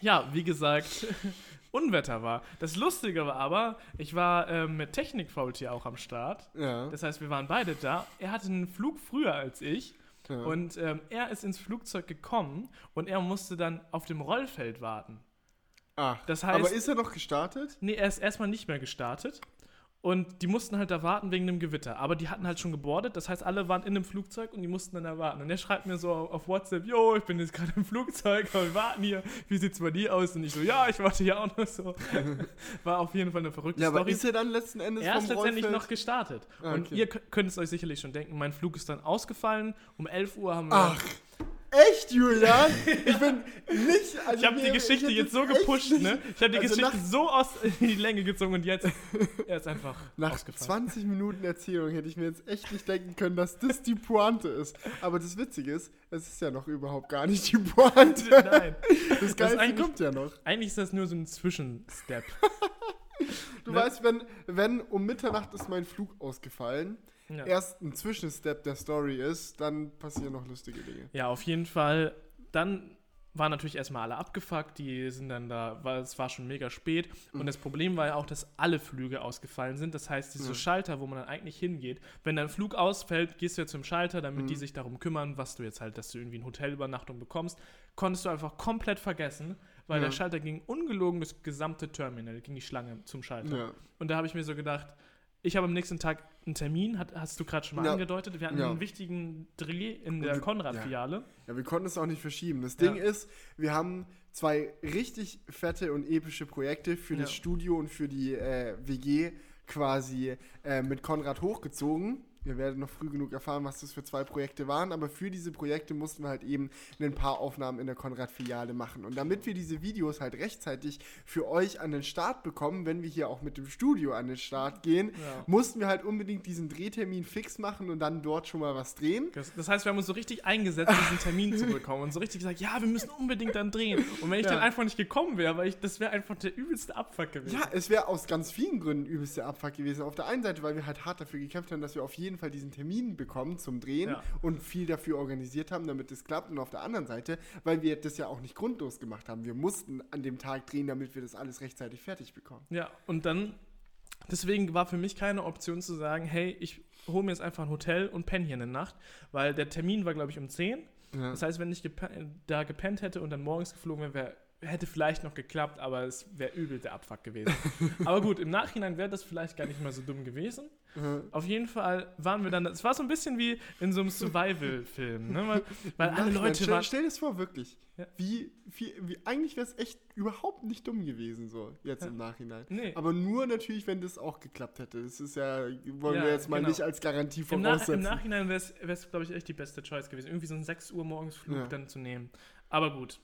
ja, wie gesagt, <laughs> Unwetter war. Das Lustige war aber, ich war ähm, mit Technikfaultier auch am Start.
Ja.
Das heißt, wir waren beide da. Er hatte einen Flug früher als ich.
ja.
Und ähm, er ist ins Flugzeug gekommen und er musste dann auf dem Rollfeld warten.
Ach,
das heißt-
aber ist er noch gestartet?
Nee, er ist erstmal nicht mehr gestartet. Und die mussten halt da warten wegen dem Gewitter. Aber die hatten halt schon gebordet. Das heißt, alle waren in dem Flugzeug und die mussten dann da warten. Und er schreibt mir so auf WhatsApp, Jo, ich bin jetzt gerade im Flugzeug, aber wir warten hier. Wie sieht's bei dir aus? Und ich so, ja, ich warte hier auch noch so. <laughs> War auf jeden Fall eine verrückte
Ja, aber
Story.
ist er dann letzten Endes
Er ist letztendlich
Rollfeld?
noch gestartet.
Ah,
Und
okay.
ihr kö- könnt es euch sicherlich schon denken, mein Flug ist dann ausgefallen. Um 11 Uhr haben wir.
Ach, echt, Julian? Ich bin <laughs> nicht... Also
ich habe die Geschichte jetzt so gepusht, ne? Ich habe die
Also
Geschichte so aus in <laughs> die Länge gezogen und jetzt er ist einfach
Nach
ausgefallen.
20 Minuten Erzählung hätte ich mir jetzt echt nicht denken können, dass das die Pointe ist. Aber das Witzige ist, es ist ja noch überhaupt gar nicht die Pointe. <laughs>
Nein.
Das Geilste
eigentlich-
kommt ja noch.
Eigentlich ist das nur so ein Zwischenstep.
Du
Ne?
weißt, wenn, wenn um Mitternacht ist mein Flug ausgefallen,
Ja.
erst ein Zwischenstep der Story ist, dann passieren noch lustige Dinge.
ja, auf jeden Fall. Dann waren natürlich erstmal alle abgefuckt, die sind dann da, weil es war schon mega spät. Und das Problem war ja auch, dass alle Flüge ausgefallen sind. Das heißt, diese
Ja.
Schalter, wo man dann eigentlich hingeht, wenn dein Flug ausfällt, gehst du ja zum Schalter, damit
Mhm.
die sich darum kümmern, was du jetzt halt, dass du irgendwie eine Hotelübernachtung bekommst, konntest du einfach komplett vergessen, weil
Ja.
der Schalter ging ungelogen das gesamte Terminal, ging die Schlange zum Schalter.
Ja.
Und da habe ich mir so gedacht, ich habe am nächsten Tag einen Termin, hat, hast du gerade schon mal
Ja.
angedeutet. Wir hatten
Ja.
einen wichtigen Dreh in der Konrad-Filiale.
ja, wir konnten es auch nicht verschieben. Das. Ding ist, wir haben zwei richtig fette und epische Projekte für das. Studio und für die äh, WG quasi äh, mit Konrad hochgezogen. Wir werden noch früh genug erfahren, was das für zwei Projekte waren, aber für diese Projekte mussten wir halt eben ein paar Aufnahmen in der Konrad-Filiale machen. Und damit wir diese Videos halt rechtzeitig für euch an den Start bekommen, wenn wir hier auch mit dem Studio an den Start gehen,
Ja.
mussten wir halt unbedingt diesen Drehtermin fix machen und dann dort schon mal was drehen.
Das, heißt, wir haben uns so richtig eingesetzt, diesen Termin zu bekommen und so richtig gesagt, ja, wir müssen unbedingt dann drehen. Und wenn ich
Ja.
dann einfach nicht gekommen wäre, weil ich, das wäre einfach der übelste Abfuck gewesen.
Ja, es wäre aus ganz vielen Gründen übelster Abfuck gewesen. Auf der einen Seite, weil wir halt hart dafür gekämpft haben, dass wir auf jeden Fall diesen Termin bekommen zum Drehen
Ja.
und viel dafür organisiert haben, damit es klappt. Und auf der anderen Seite, weil wir das ja auch nicht grundlos gemacht haben. Wir mussten an dem Tag drehen, damit wir das alles rechtzeitig fertig bekommen.
Ja, und dann, deswegen war für mich keine Option zu sagen, hey, ich hole mir jetzt einfach ein Hotel und penne hier eine Nacht, weil der Termin war, glaube ich, um 10.
Ja.
Das heißt, wenn ich gepen da gepennt hätte und dann morgens geflogen wäre, wär, hätte vielleicht noch geklappt, aber es wäre übel der Abfuck gewesen. <laughs> aber gut, im Nachhinein wäre das vielleicht gar nicht mal so dumm gewesen.
Mhm.
Auf jeden Fall waren wir dann, es war so ein bisschen wie in so einem Survival-Film, ne? weil, weil alle Leute
stell,
waren...
stell dir das vor, wirklich.
Ja.
Wie, wie, wie, eigentlich wäre es echt überhaupt nicht dumm gewesen, so jetzt
Ja.
im Nachhinein.
Nee,
Aber nur natürlich, wenn das auch geklappt hätte. Das ist ja, wollen
Ja,
wir jetzt mal
genau.
nicht als Garantie
Im, Nach
voraussetzen.
Im Nachhinein wäre es, glaube ich, echt die beste Choice gewesen, irgendwie so einen 6 Uhr morgens Flug dann zu nehmen. Aber gut,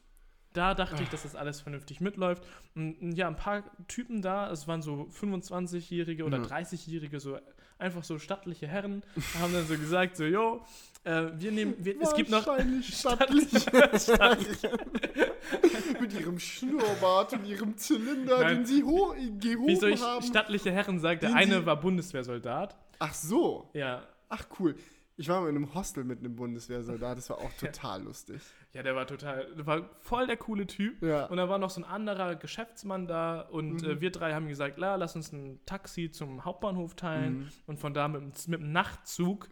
da dachte ich, dass das alles vernünftig mitläuft. Und ja, ein paar Typen da, es waren so 25-Jährige oder
Ja.
30-Jährige, so einfach so stattliche Herren, haben dann so gesagt, so, jo, äh, wir nehmen, wir, es gibt noch...
Wahrscheinlich <laughs> stattlich. <laughs> Mit ihrem Schnurrbart und ihrem Zylinder,
Nein.
den sie ho gehoben
Wie soll ich
haben.
stattliche Herren sagen? Der eine
Sie-
war Bundeswehrsoldat.
Ach so.
Ja,
Ach cool. Ich war mal in einem Hostel mit einem Bundeswehrsoldat, das war auch <laughs> total lustig.
ja, der war total, der war voll der coole Typ.
Ja.
Und da war noch so ein anderer Geschäftsmann da und
Mhm.
äh, wir drei haben gesagt, la, lass uns ein Taxi zum Hauptbahnhof teilen
Mhm.
und von da mit, dem- mit dem Nachtzug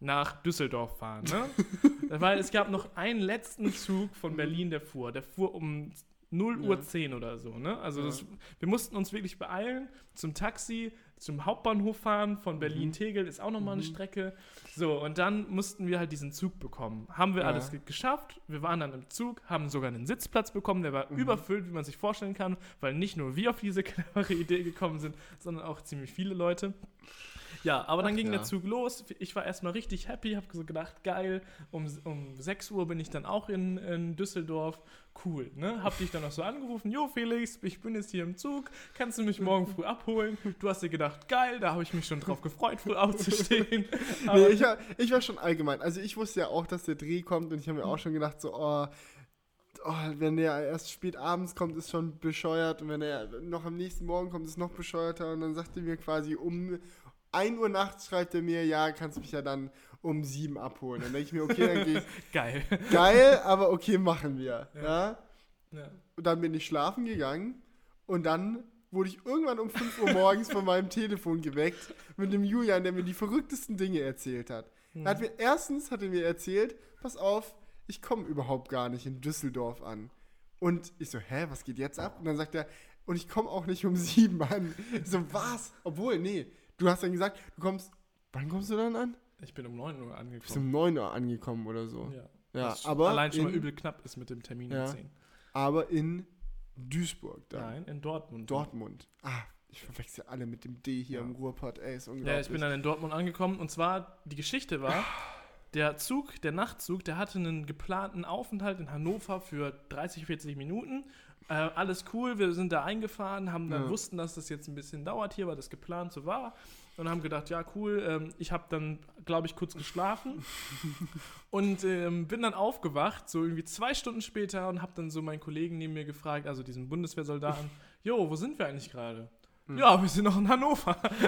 nach Düsseldorf fahren. Ne? <laughs> Weil es gab noch einen letzten Zug von Berlin, der fuhr. Der fuhr um 0 Uhr
Mhm. Ja.
10 oder so. Ne? Also
Ja.
das, wir mussten uns wirklich beeilen, zum Taxi, zum Hauptbahnhof fahren, von Berlin-Tegel ist auch nochmal eine
Mhm.
Strecke. So, und dann mussten wir halt diesen Zug bekommen. Haben wir
Ja.
alles ge geschafft. Wir waren dann im Zug, haben sogar einen Sitzplatz bekommen, der war
Mhm.
überfüllt, wie man sich vorstellen kann, weil nicht nur wir auf diese <laughs> clevere Idee gekommen sind, sondern auch ziemlich viele Leute. Ja, aber dann
Ach
ging
ja.
der Zug los. Ich war erstmal richtig happy, habe so gedacht, geil, um, um 6 Uhr bin ich dann auch in, in Düsseldorf. Cool, ne? Hab dich dann noch so angerufen, jo Felix, ich bin jetzt hier im Zug, kannst du mich morgen früh abholen? Du hast dir gedacht, geil, da habe ich mich schon drauf gefreut, früh aufzustehen. <laughs>
Nee, ich, war, ich war schon allgemein. Also ich wusste ja auch, dass der Dreh kommt und ich habe mir auch schon gedacht, so, oh, oh, wenn der erst spät abends kommt, ist schon bescheuert. Und wenn er noch am nächsten Morgen kommt, ist noch bescheuerter. Und dann sagt er mir quasi um 1 Uhr nachts schreibt er mir, ja, kannst mich ja dann um 7 abholen. Dann denke ich mir, okay, dann gehe ich. <laughs>
Geil.
Geil, aber okay, machen wir. Ja.
Ja. Ja.
Und dann bin ich schlafen gegangen und dann wurde ich irgendwann um 5 Uhr morgens von meinem Telefon geweckt mit dem Julian, der mir die verrücktesten Dinge erzählt hat. Er hat mir, erstens hat er mir erzählt, pass auf, ich komme überhaupt gar nicht in Düsseldorf an. Und ich so, hä, was geht jetzt ab? Und dann sagt er, und ich komme auch nicht um 7 an. Ich so, was? Obwohl, nee, du hast dann gesagt, du kommst, wann kommst du dann an?
Ich bin um 9 Uhr
Du bist
angekommen.
um 9 Uhr angekommen oder so.
Ja.
Ja,
Was
aber
allein schon mal
in-
übel knapp ist mit dem Termin
Ja.
um 10.
Aber in Duisburg dann.
Nein, in Dortmund.
Dortmund. Ah, ich verwechsel alle mit dem D hier
Ja.
im Ruhrpott. Ey, ist unglaublich.
Ja, ich bin dann in Dortmund angekommen und zwar, die Geschichte war, <sighs> der Zug, der Nachtzug, der hatte einen geplanten Aufenthalt in Hannover für 30, 40 Minuten. Äh, alles cool, wir sind da eingefahren, haben dann
Ja.
wussten, dass das jetzt ein bisschen dauert hier, weil das geplant so war. Und haben gedacht, ja cool, ähm, ich habe dann, glaube ich, kurz geschlafen <laughs> und ähm, bin dann aufgewacht, so irgendwie zwei Stunden später und habe dann so meinen Kollegen neben mir gefragt, also diesen Bundeswehrsoldaten, <laughs> jo, wo sind wir eigentlich gerade?
Hm.
Ja, wir sind noch in Hannover. <laughs>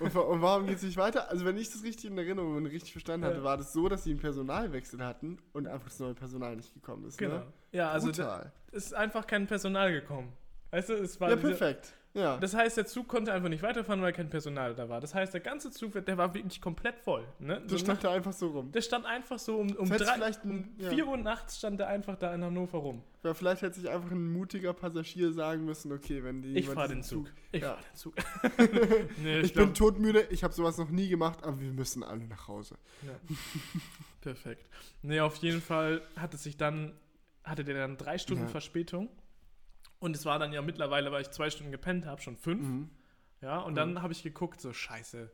und, wa- und warum geht es nicht weiter? Also, wenn ich das richtig in Erinnerung und richtig verstanden hatte, war das so, dass sie einen Personalwechsel hatten und einfach das neue Personal nicht gekommen ist.
Genau.
Ne?
Ja, also
Brutal.
ist einfach kein Personal gekommen. Weißt du, es war
Ja, perfekt. Ja.
Das heißt, der Zug konnte einfach nicht weiterfahren, weil kein Personal da war. Das heißt, der ganze Zug, der war wirklich komplett voll. Ne?
Das
So
stand da einfach so rum.
der stand einfach so um, um, drei,
vielleicht ein-
um
ja.
4 Uhr nachts stand der einfach da in Hannover rum.
Ja, vielleicht hätte sich einfach ein mutiger Passagier sagen müssen, okay, wenn die
Ich fahre den Zug. Ich
Ja.
fahre den Zug. <laughs> nee,
Ich,
glaub-
bin todmüde, ich habe sowas noch nie gemacht, aber wir müssen alle nach Hause.
Ja. Perfekt. Nee, auf jeden Fall hatte sich dann, hatte der dann drei Stunden. Verspätung. Und es war dann ja mittlerweile, weil ich zwei Stunden gepennt habe, schon fünf.
Mhm.
Ja, und dann habe ich geguckt, so scheiße,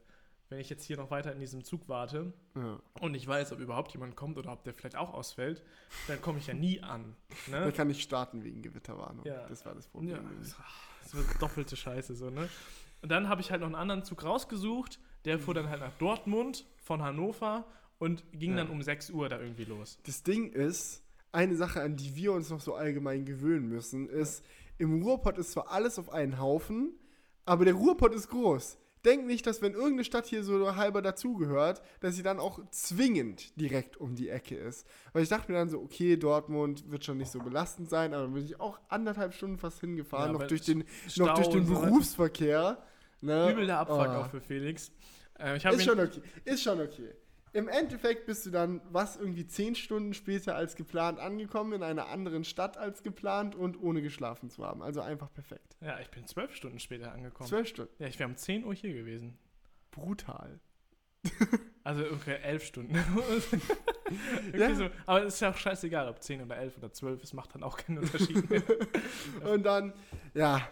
wenn ich jetzt hier noch weiter in diesem Zug warte
Ja.
und ich weiß, ob überhaupt jemand kommt oder ob der vielleicht auch ausfällt, dann komme ich ja nie an.
Da
Ne?
kann ich starten wegen Gewitterwarnung.
Ja.
Das war das Problem.
Ja, das, wird doppelte Scheiße so, ne? Und dann habe ich halt noch einen anderen Zug rausgesucht, der fuhr dann halt nach Dortmund von Hannover und ging
Ja.
dann um 6 Uhr da irgendwie los.
Das Ding ist, eine Sache, an die wir uns noch so allgemein gewöhnen müssen, ist, im Ruhrpott ist zwar alles auf einen Haufen, aber der Ruhrpott ist groß. Denk nicht, dass wenn irgendeine Stadt hier so halber dazugehört, dass sie dann auch zwingend direkt um die Ecke ist. Weil ich dachte mir dann so, okay, Dortmund wird schon nicht so belastend sein, aber dann bin ich auch anderthalb Stunden fast hingefahren,
Ja,
noch, durch den,
Stau
noch durch den. Berufsverkehr. Ne?
Übel der Abfuck
Oh.
auch für Felix. Äh,
Ist schon okay. Ist schon okay. Im Endeffekt bist du dann, was, irgendwie zehn Stunden später als geplant angekommen, in einer anderen Stadt als geplant und ohne geschlafen zu haben. Also einfach perfekt.
ja, ich bin zwölf Stunden später angekommen.
Zwölf Stunden.
Ja, ich wäre um 10 Uhr hier gewesen.
Brutal. <laughs>
Also okay, elf Stunden. <laughs>
Ja.
so. Aber es ist ja auch scheißegal, ob 10 oder 11 oder 12, es macht dann auch keinen Unterschied mehr. <laughs>
Und dann, ja,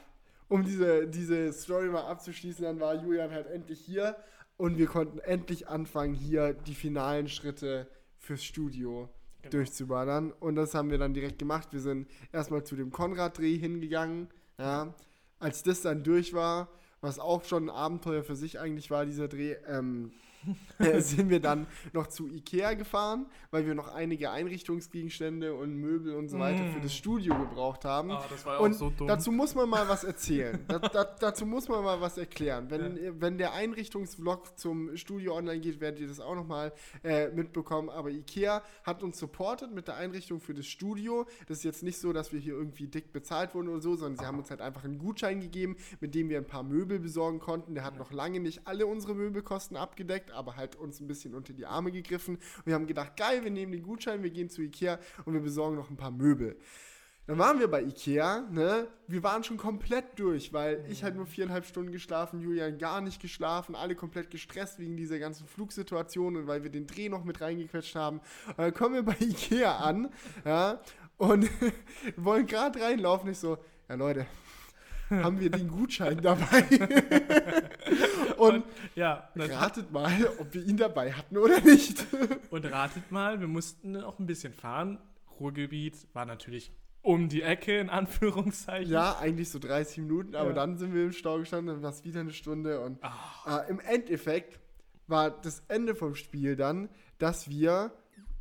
um diese, diese Story mal abzuschließen, dann war Julian halt endlich hier und wir konnten endlich anfangen, hier die finalen Schritte fürs Studio
Genau.
durchzuballern. Und das haben wir dann direkt gemacht. Wir sind erstmal zu dem Konrad-Dreh hingegangen. Ja. Als das dann durch war, was auch schon ein Abenteuer für sich eigentlich war, dieser Dreh, ähm, äh, <laughs> sind wir dann noch zu Ikea gefahren, weil wir noch einige Einrichtungsgegenstände und Möbel und so weiter für
Mm.
das Studio gebraucht haben.
Ah, das war ja
Und
auch so dumm.
dazu muss man mal was erzählen. <laughs> da, da, dazu muss man mal was erklären. Wenn, wenn der Einrichtungsvlog zum Studio online geht, werdet ihr das auch nochmal äh, mitbekommen. Aber Ikea hat uns supportet mit der Einrichtung für das Studio. Das ist jetzt nicht so, dass wir hier irgendwie dick bezahlt wurden oder so, sondern sie haben uns halt einfach einen Gutschein gegeben, mit dem wir ein paar Möbel besorgen konnten. Der hat noch lange nicht alle unsere Möbelkosten abgedeckt, aber halt uns ein bisschen unter die Arme gegriffen. Und wir haben gedacht, geil, wir nehmen den Gutschein, wir gehen zu Ikea und wir besorgen noch ein paar Möbel. Dann waren wir bei Ikea, ne? Wir waren schon komplett durch, weil ich halt nur viereinhalb Stunden geschlafen, Julian gar nicht geschlafen, alle komplett gestresst wegen dieser ganzen Flugsituation und weil wir den Dreh noch mit reingequetscht haben. Und dann kommen wir bei <laughs> Ikea an, ja, und <laughs> wollen gerade reinlaufen. Ich so, ja Leute, haben wir den Gutschein dabei? <laughs> und
ja, das
ratet mal, ob wir ihn dabei hatten oder nicht. <laughs>
Und ratet mal, wir mussten auch ein bisschen fahren. Ruhrgebiet war natürlich um die Ecke, in Anführungszeichen.
Ja, eigentlich so 30 Minuten, aber
Ja.
dann sind wir im Stau gestanden, dann war es wieder eine Stunde und
Ah.
äh, im Endeffekt war das Ende vom Spiel dann, dass wir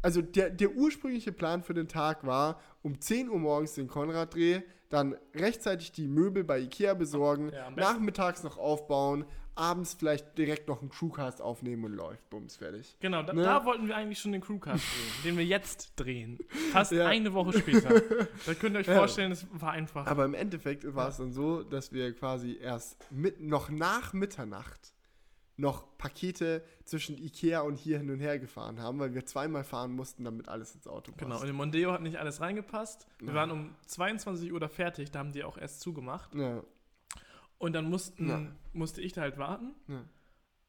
also der, der ursprüngliche Plan für den Tag war, um 10 Uhr morgens den Konrad-Dreh, dann rechtzeitig die Möbel bei Ikea besorgen,
Ja,
nachmittags noch aufbauen, abends vielleicht direkt noch einen Crewcast aufnehmen und läuft, bums, fertig.
Genau, da,
Ne?
da wollten wir eigentlich schon den Crewcast drehen, <laughs> den wir jetzt drehen. Fast
Ja.
eine Woche später. <laughs> Da könnt ihr euch
Ja.
vorstellen, es war einfach.
Aber im Endeffekt war es dann so, dass wir quasi erst mit, noch nach Mitternacht noch Pakete zwischen Ikea und hier hin und her gefahren haben, weil wir zweimal fahren mussten, damit alles ins Auto passt.
Genau, und im Mondeo hat nicht alles reingepasst. Wir
Ja.
waren um 22 Uhr da fertig, da haben die auch erst zugemacht.
Ja,
Und dann mussten,
Ja.
musste ich da halt warten.
ja.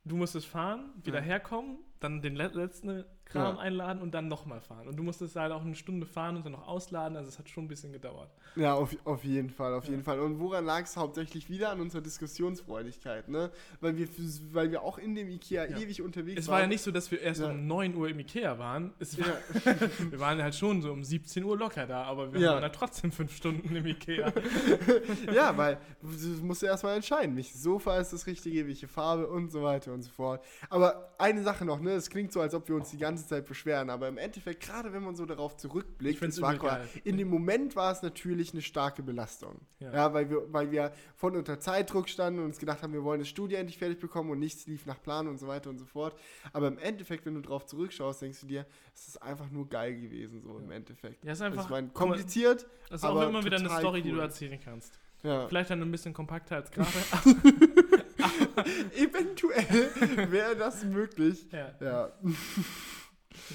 Du musstest fahren, wieder herkommen, dann den le letzten Kram
Ja.
einladen und dann nochmal fahren. Und du musstest halt auch eine Stunde fahren und dann noch ausladen, also es hat schon ein bisschen gedauert.
Ja, auf, auf jeden Fall, auf
Ja.
jeden Fall. Und woran lag es hauptsächlich wieder an unserer Diskussionsfreudigkeit, ne? Weil wir, weil wir auch in dem Ikea
Ja.
ewig unterwegs
Es
waren.
war ja nicht so, dass wir erst um 9 Uhr im Ikea waren. Es war, <laughs> Wir waren halt schon so um 17 Uhr locker da, aber wir waren halt trotzdem fünf Stunden im Ikea. <laughs>
ja, weil du musst ja erstmal entscheiden, welches Sofa ist das richtige, welche Farbe und so weiter und so fort. Aber eine Sache noch, ne? Es klingt so, als ob wir uns die ganze Zeit beschweren, aber im Endeffekt, gerade wenn man so darauf
Ich
zurückblickt, es war
geil.
in dem Moment war es natürlich eine starke Belastung.
Ja.
Ja, weil, wir, weil wir von unter Zeitdruck standen und uns gedacht haben, wir wollen das Studio endlich fertig bekommen und nichts lief nach Plan und so weiter und so fort. Aber im Endeffekt, wenn du drauf zurückschaust, denkst du dir, es ist einfach nur geil gewesen, so im Endeffekt.
Ja, ist
Also
einfach.
ich meine,
guck mal,
kompliziert,
Das ist auch immer wieder eine Story, die
cool.
du erzählen kannst.
ja.
Vielleicht dann ein bisschen kompakter als gerade. <laughs> <laughs> <laughs>
Eventuell wäre das möglich.
ja.
Ja.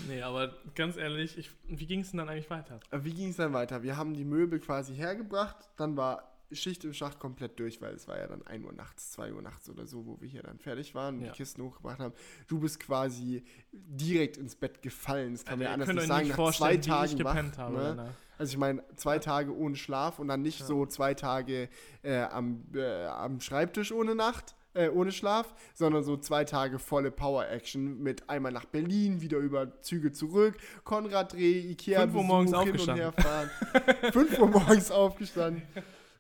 Nee, aber ganz ehrlich, ich, wie ging es denn dann eigentlich weiter?
Wie ging es dann weiter? Wir haben die Möbel quasi hergebracht, dann war Schicht im Schacht komplett durch, weil es war ja dann 1 Uhr nachts, 2 Uhr nachts oder so, wo wir hier dann fertig waren und
Ja.
die Kisten hochgebracht haben. Du bist quasi direkt ins Bett gefallen. Das kann man ja anders nicht sagen.
nicht
Nach zwei Tagen
ich gepennt
wach,
habe.
ne? Also ich meine, zwei Tage ohne Schlaf und dann nicht
Ja.
so zwei Tage äh, am, äh, am Schreibtisch ohne Nacht, äh, ohne Schlaf, sondern so zwei Tage volle Power-Action mit einmal nach Berlin, wieder über Züge zurück, Konrad Dreh, Ikea
Fünf Uhr morgens
Besuch, hin und her fahren. Fünf Uhr morgens <laughs> aufgestanden.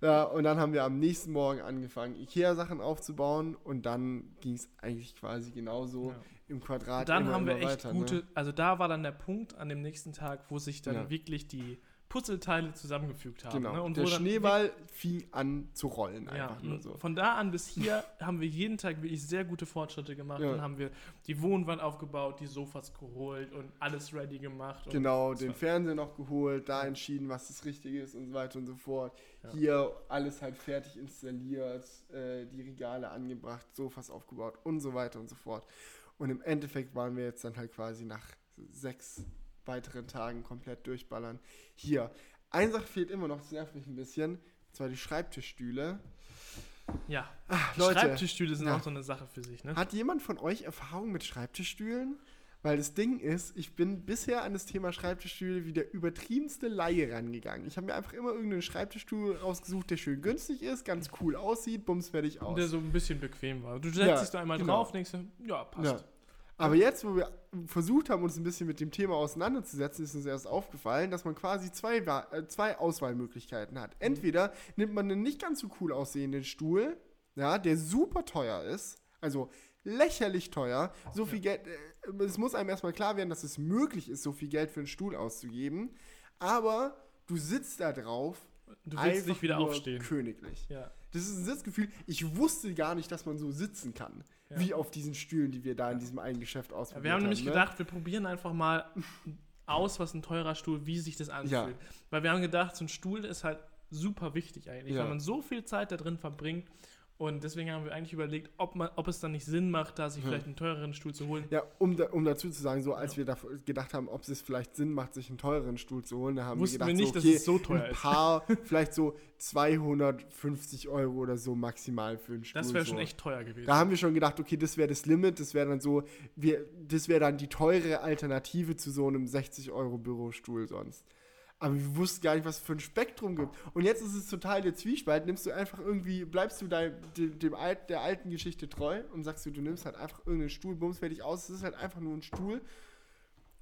Ja, und dann haben wir am nächsten Morgen angefangen, Ikea-Sachen aufzubauen und dann ging es eigentlich quasi genauso
Ja.
im Quadrat
Dann
immer,
haben wir echt
weiter,
gute,
Ne?
also da war dann der Punkt an dem nächsten Tag, wo sich dann
Ja.
wirklich die Puzzleteile zusammengefügt haben.
Genau,
Ne? Und
der Schneeball fing an zu rollen,
Ja,
so.
von da an bis <laughs> hier haben wir jeden Tag wirklich sehr gute Fortschritte gemacht.
Ja.
Dann haben wir die Wohnwand aufgebaut, die Sofas geholt und alles ready gemacht.
Genau, den Fernseher noch geholt, da entschieden, was das Richtige ist und so weiter und so fort.
Ja.
Hier alles halt fertig installiert, äh, die Regale angebracht, Sofas aufgebaut und so weiter und so fort. Und im Endeffekt waren wir jetzt dann halt quasi nach sechs weiteren Tagen komplett durchballern. Hier, eine Sache fehlt immer noch, das nervt mich ein bisschen, und zwar die Schreibtischstühle.
Ja,
Ach,
Schreibtischstühle sind
Ja.
auch so eine Sache für sich. Ne?
Hat jemand von euch Erfahrung mit Schreibtischstühlen? Weil das Ding ist, ich bin bisher an das Thema Schreibtischstühle wie der übertriebenste Laie rangegangen. Ich habe mir einfach immer irgendeinen Schreibtischstuhl rausgesucht, der schön günstig ist, ganz cool aussieht, bums fertig aus.
Der so ein bisschen bequem war. Du setzt
Ja,
dich da einmal
genau.
drauf, denkst du, ja, passt.
Ja. Aber jetzt, wo wir versucht haben, uns ein bisschen mit dem Thema auseinanderzusetzen, ist uns erst aufgefallen, dass man quasi zwei, äh, zwei Auswahlmöglichkeiten hat. Entweder nimmt man einen nicht ganz so cool aussehenden Stuhl, ja, der super teuer ist, also lächerlich teuer. So viel Geld, äh, es muss einem erstmal klar werden, dass es möglich ist, so viel Geld für einen Stuhl auszugeben, aber du sitzt da drauf,
Du willst nicht wieder
nur
aufstehen.
königlich.
Ja.
Das ist ein Sitzgefühl. Ich wusste gar nicht, dass man so sitzen kann.
Ja.
Wie auf diesen Stühlen, die wir da in diesem einen Geschäft ausprobiert
Wir haben nämlich
ne?
gedacht, wir probieren einfach mal aus, was ein teurer Stuhl, wie sich das anfühlt.
Ja.
Weil wir haben gedacht, so ein Stuhl ist halt super wichtig eigentlich,
Ja.
weil man so viel Zeit da drin verbringt. Und deswegen haben wir eigentlich überlegt, ob, man, ob es dann nicht Sinn macht, da sich
Ja.
vielleicht einen teureren Stuhl zu holen.
Ja, um, da, um dazu zu sagen, so als wir da gedacht haben, ob es vielleicht Sinn macht, sich einen teureren Stuhl zu holen, da haben
Wussten
wir
wir
gedacht,
nicht,
so, okay,
dass es so teuer
ein
ist.
paar, <laughs> vielleicht so 250 Euro oder so maximal für einen Stuhl.
Das wäre
so.
schon echt teuer gewesen.
Da haben wir schon gedacht, okay, das wäre das Limit, das wäre dann so, wir, das wäre dann die teure Alternative zu so einem 60 Euro Bürostuhl sonst. Aber wir wussten gar nicht, was es für ein Spektrum gibt. Und jetzt ist es total der Zwiespalt. Nimmst du einfach irgendwie, bleibst du dein, dem, dem Alt, der alten Geschichte treu und sagst du, du nimmst halt einfach irgendeinen Stuhl, bums fertig aus, es ist halt einfach nur ein Stuhl.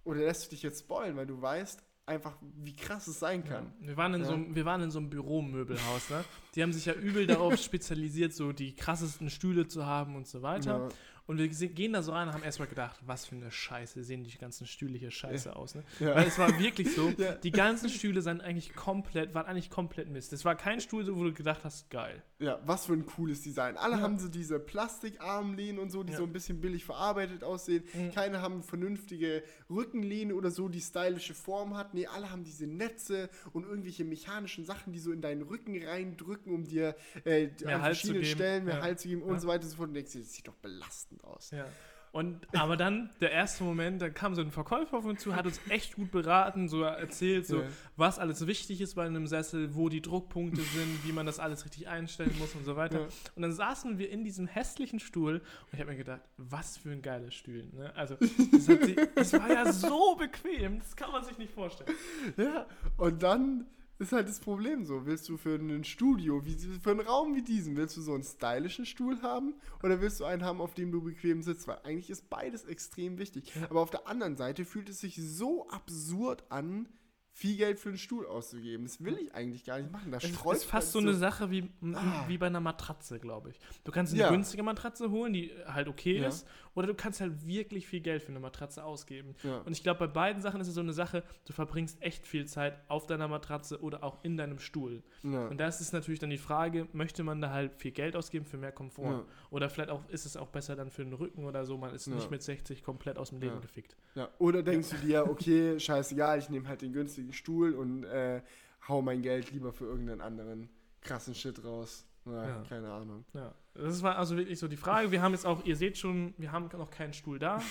Oder lässt du dich jetzt spoilen, weil du weißt einfach, wie krass es sein
Ja.
kann.
Wir, waren in
Ja.
so, einem- wir waren in so einem Büromöbelhaus, ne? Die haben sich ja übel darauf spezialisiert, so die krassesten Stühle zu haben und so weiter.
Ja.
Und wir gehen da so rein und haben erstmal gedacht, was für eine Scheiße sehen die ganzen Stühle hier scheiße aus. Ne?
Ja.
Weil es war wirklich so, <laughs>
Ja.
die ganzen Stühle sind eigentlich komplett, waren eigentlich komplett Mist. Es war kein Stuhl, wo du gedacht hast, geil.
Ja, was für ein cooles Design. Alle
Ja.
haben so diese Plastikarmlehnen und so, die
Ja.
so ein bisschen billig verarbeitet aussehen.
Mhm.
Keine haben vernünftige Rückenlehne oder so, die stylische Form hat. Nee, alle haben diese Netze und irgendwelche mechanischen Sachen, die so in deinen Rücken reindrücken, um dir äh,
Mehr
an
Halt zu
verschiedenen. Stellen mehr
Ja.
Halt zu geben und
Ja.
so weiter und so fort. Und denkst dir, das sieht doch belastend aus.
Ja. Und, aber dann, der erste Moment, dann kam so ein Verkäufer auf uns zu, hat uns echt gut beraten, so erzählt, so,
Ja.
was alles wichtig ist bei einem Sessel, wo die Druckpunkte sind, wie man das alles richtig einstellen muss und so weiter.
Ja.
Und dann saßen wir in diesem hässlichen Stuhl und ich habe mir gedacht, was für ein geiles Stuhl. Ne? Also, das, sie, das war ja so bequem, das kann man sich nicht vorstellen.
Ja, und dann ist halt das Problem so. Willst du für ein Studio, wie, für einen Raum wie diesen, willst du so einen stylischen Stuhl haben oder willst du einen haben, auf dem du bequem sitzt? Weil eigentlich ist beides extrem wichtig. Aber auf der anderen Seite fühlt es sich so absurd an, viel Geld für einen Stuhl auszugeben. Das will ich eigentlich gar nicht machen. Da
Es ist fast so eine Sache wie, wie,
Ah.
wie bei einer Matratze, glaube ich. Du kannst eine
Ja.
günstige Matratze holen, die halt okay
Ja.
ist, oder du kannst halt wirklich viel Geld für eine Matratze ausgeben.
Ja.
Und ich glaube, bei beiden Sachen ist es so eine Sache, du verbringst echt viel Zeit auf deiner Matratze oder auch in deinem Stuhl.
Ja.
Und da ist es natürlich dann die Frage, möchte man da halt viel Geld ausgeben für mehr Komfort?
Ja.
Oder vielleicht auch ist es auch besser dann für den Rücken oder so, man ist nicht mit 60 komplett aus dem Leben gefickt.
Ja. Oder denkst du dir, okay, scheißegal, ich nehme halt den günstigen Stuhl und äh, hau mein Geld lieber für irgendeinen anderen krassen Shit raus. Ja,
Ja.
Keine Ahnung.
Ja, das war also wirklich so die Frage. Wir haben jetzt auch, ihr seht schon, wir haben noch keinen Stuhl da.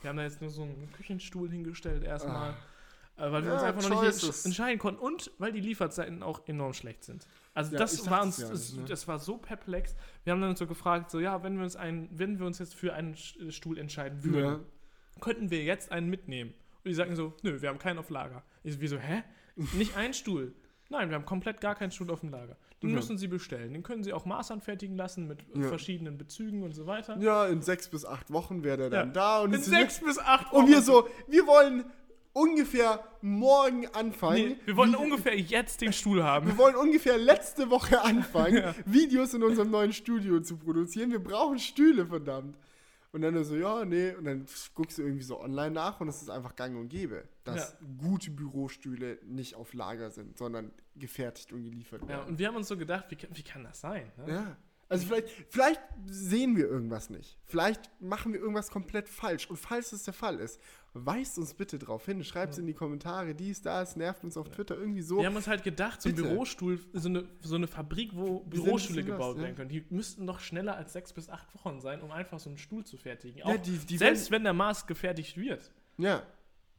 Wir haben da jetzt nur so einen Küchenstuhl hingestellt erstmal, äh, weil wir
Ah. Ja,
uns einfach noch nicht entscheiden konnten und weil die Lieferzeiten auch enorm schlecht sind. Also
Ja,
das war uns,
nicht, ne?
das war so perplex. Wir haben dann so gefragt, so ja, wenn wir uns einen, wenn wir uns jetzt für einen Sch- Stuhl entscheiden würden, könnten wir jetzt einen mitnehmen? Und die sagen so, nö, wir haben keinen auf Lager. Ich so, wieso, hä? Nicht ein Stuhl. Nein, wir haben komplett gar keinen Stuhl auf dem Lager. Den
Ja.
müssen Sie bestellen. Den können Sie auch maßanfertigen lassen mit
Ja.
verschiedenen Bezügen und so weiter.
Ja, in sechs bis acht Wochen wäre der dann
Ja.
da. Und,
In sechs bis acht Wochen.
und wir so, wir wollen ungefähr morgen anfangen.
Nee, wir wollen ungefähr jetzt den Stuhl haben.
wir wollen ungefähr letzte Woche anfangen, <laughs> Videos in unserem neuen Studio zu produzieren. Wir brauchen Stühle, verdammt. Und dann so, ja, nee. Und dann guckst du irgendwie so online nach und es ist einfach gang und gäbe, dass gute Bürostühle nicht auf Lager sind, sondern gefertigt und geliefert
Ja,
werden.
und wir haben uns so gedacht, wie, kann- wie kann das sein? Ne?
Ja. Also vielleicht, vielleicht sehen wir irgendwas nicht. Vielleicht machen wir irgendwas komplett falsch. Und falls das der Fall ist, weist uns bitte drauf hin. Schreibt es in die Kommentare, dies, das, nervt uns auf Twitter irgendwie so.
Wir haben uns halt gedacht, so ein. Bürostuhl, so eine, so eine Fabrik, wo Bürostühle
das,
gebaut
ja?
werden können, die müssten doch schneller als sechs bis acht Wochen sein, um einfach so einen Stuhl zu fertigen.
Ja,
Auch
die- die
selbst wenn der Maß gefertigt wird.
Ja.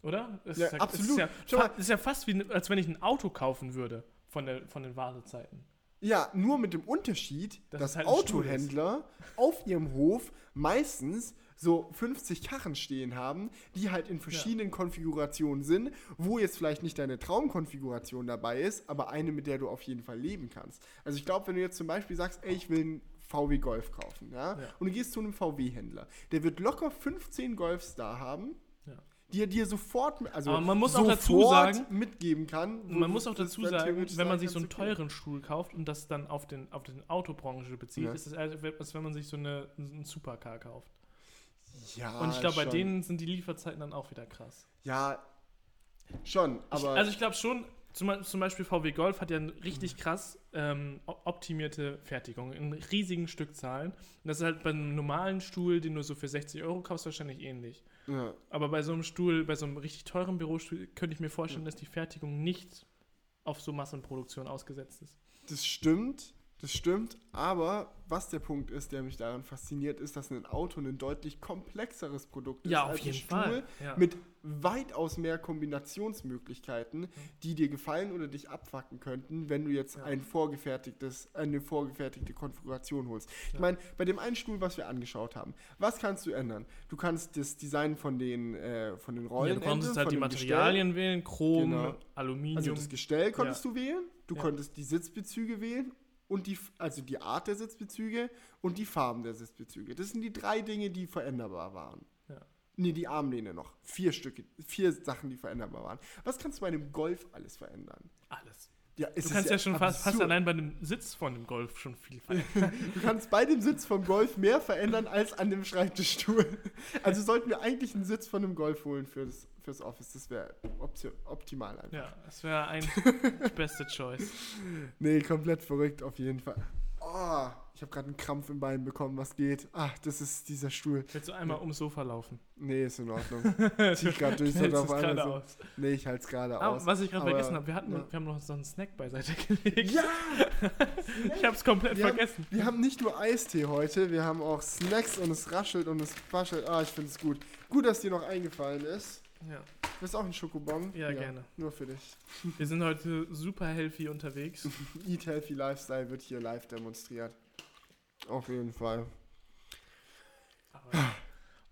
Oder? Es
Ja,
ist
absolut.
Es ist ja, ist ja fast wie, als wenn ich ein Auto kaufen würde von, der, von den Wartezeiten.
Ja, nur mit dem Unterschied,
Dass
dass
halt
Autohändler auf ihrem Hof meistens so 50 Karren stehen haben, die halt in verschiedenen Konfigurationen sind, wo jetzt vielleicht nicht deine Traumkonfiguration dabei ist, aber eine, mit der du auf jeden Fall leben kannst. Also ich glaube, wenn du jetzt zum Beispiel sagst, ey, ich will einen VW Golf kaufen, ja,
Ja.
und du gehst zu einem VW-Händler, der wird locker 15 Golfs da haben,
Ja.
Die er dir sofort, also
Aber man muss auch dazu sagen-
mitgeben kann.
Man muss auch dazu sagen, wenn man sich so einen teuren Stuhl kauft und das dann auf den, auf den Autobranche bezieht,
Ja.
ist es als, als wenn man sich so eine, einen Supercar kauft.
Ja,
Und ich glaube, bei denen sind die Lieferzeiten dann auch wieder krass.
Ja, schon,
Ich,
aber.
also ich glaube schon, zum, zum Beispiel VW Golf hat ja eine richtig krass ähm, optimierte Fertigung in riesigen Stückzahlen. Und das ist halt bei einem normalen Stuhl, den du so für 60 Euro kaufst, wahrscheinlich ähnlich.
Ja,
Aber bei so einem Stuhl, bei so einem richtig teuren Bürostuhl, könnte ich mir vorstellen, dass die Fertigung nicht auf so Massenproduktion ausgesetzt ist.
das stimmt, das stimmt, aber was der Punkt ist, der mich daran fasziniert, ist, dass ein Auto ein deutlich komplexeres Produkt ist
Ja, auf
als ein Stuhl
Fall. Ja.
mit weitaus mehr Kombinationsmöglichkeiten, die dir gefallen oder dich abfacken könnten, wenn du jetzt
Ja.
ein vorgefertigtes, eine vorgefertigte Konfiguration holst. Ich meine, bei dem einen Stuhl, was wir angeschaut haben, was kannst du ändern? Du kannst das Design von den, äh, von den Rollen
Ja, du konntest
ändern,
halt die
dem Gestell.
Materialien wählen, Chrom,
Genau.
Aluminium.
Also das Gestell konntest du wählen, du konntest die Sitzbezüge wählen und die, also die Art der Sitzbezüge und die Farben der Sitzbezüge. Das sind die drei Dinge, die veränderbar waren.
Ja.
Nee, die Armlehne noch. Vier Stücke, vier Sachen, die veränderbar waren. Was kannst du bei einem Golf alles verändern?
Alles.
Ja,
Du kannst ja, schon fast, fast allein bei dem Sitz von dem Golf schon viel <laughs> verändern.
Du kannst bei dem Sitz vom Golf mehr verändern als an dem Schreibtischstuhl. Also sollten wir eigentlich einen Sitz von einem Golf holen fürs, fürs Office. Das wäre opti optimal einfach.
ja, das wäre ein <laughs> beste Choice.
Nee, komplett verrückt auf jeden Fall. Oh, ich habe gerade einen Krampf im Bein bekommen. Was geht? Ach, das ist dieser Stuhl.
Willst du einmal ums Sofa laufen?
Nee, ist in Ordnung. <laughs> Zieh ich gerade durch.
Du
so
hältst
auf
es
einmal
gerade
so.
aus.
Nee, ich halte es gerade
Ah,
aus.
was ich gerade vergessen habe, wir, hatten,
ja.
wir haben noch so einen Snack beiseite gelegt.
Ja! <laughs>
Ich habe es komplett
Wir haben-
vergessen.
Wir haben nicht nur Eistee heute, wir haben auch Snacks und es raschelt und es waschelt. Ah, ich finde es gut. Gut, dass dir noch eingefallen ist.
Ja.
Willst du auch einen Schokobon?
Ja, gerne.
Nur für dich. <laughs>
Wir sind heute super healthy unterwegs. <laughs>
Eat Healthy Lifestyle wird hier live demonstriert. Auf jeden Fall.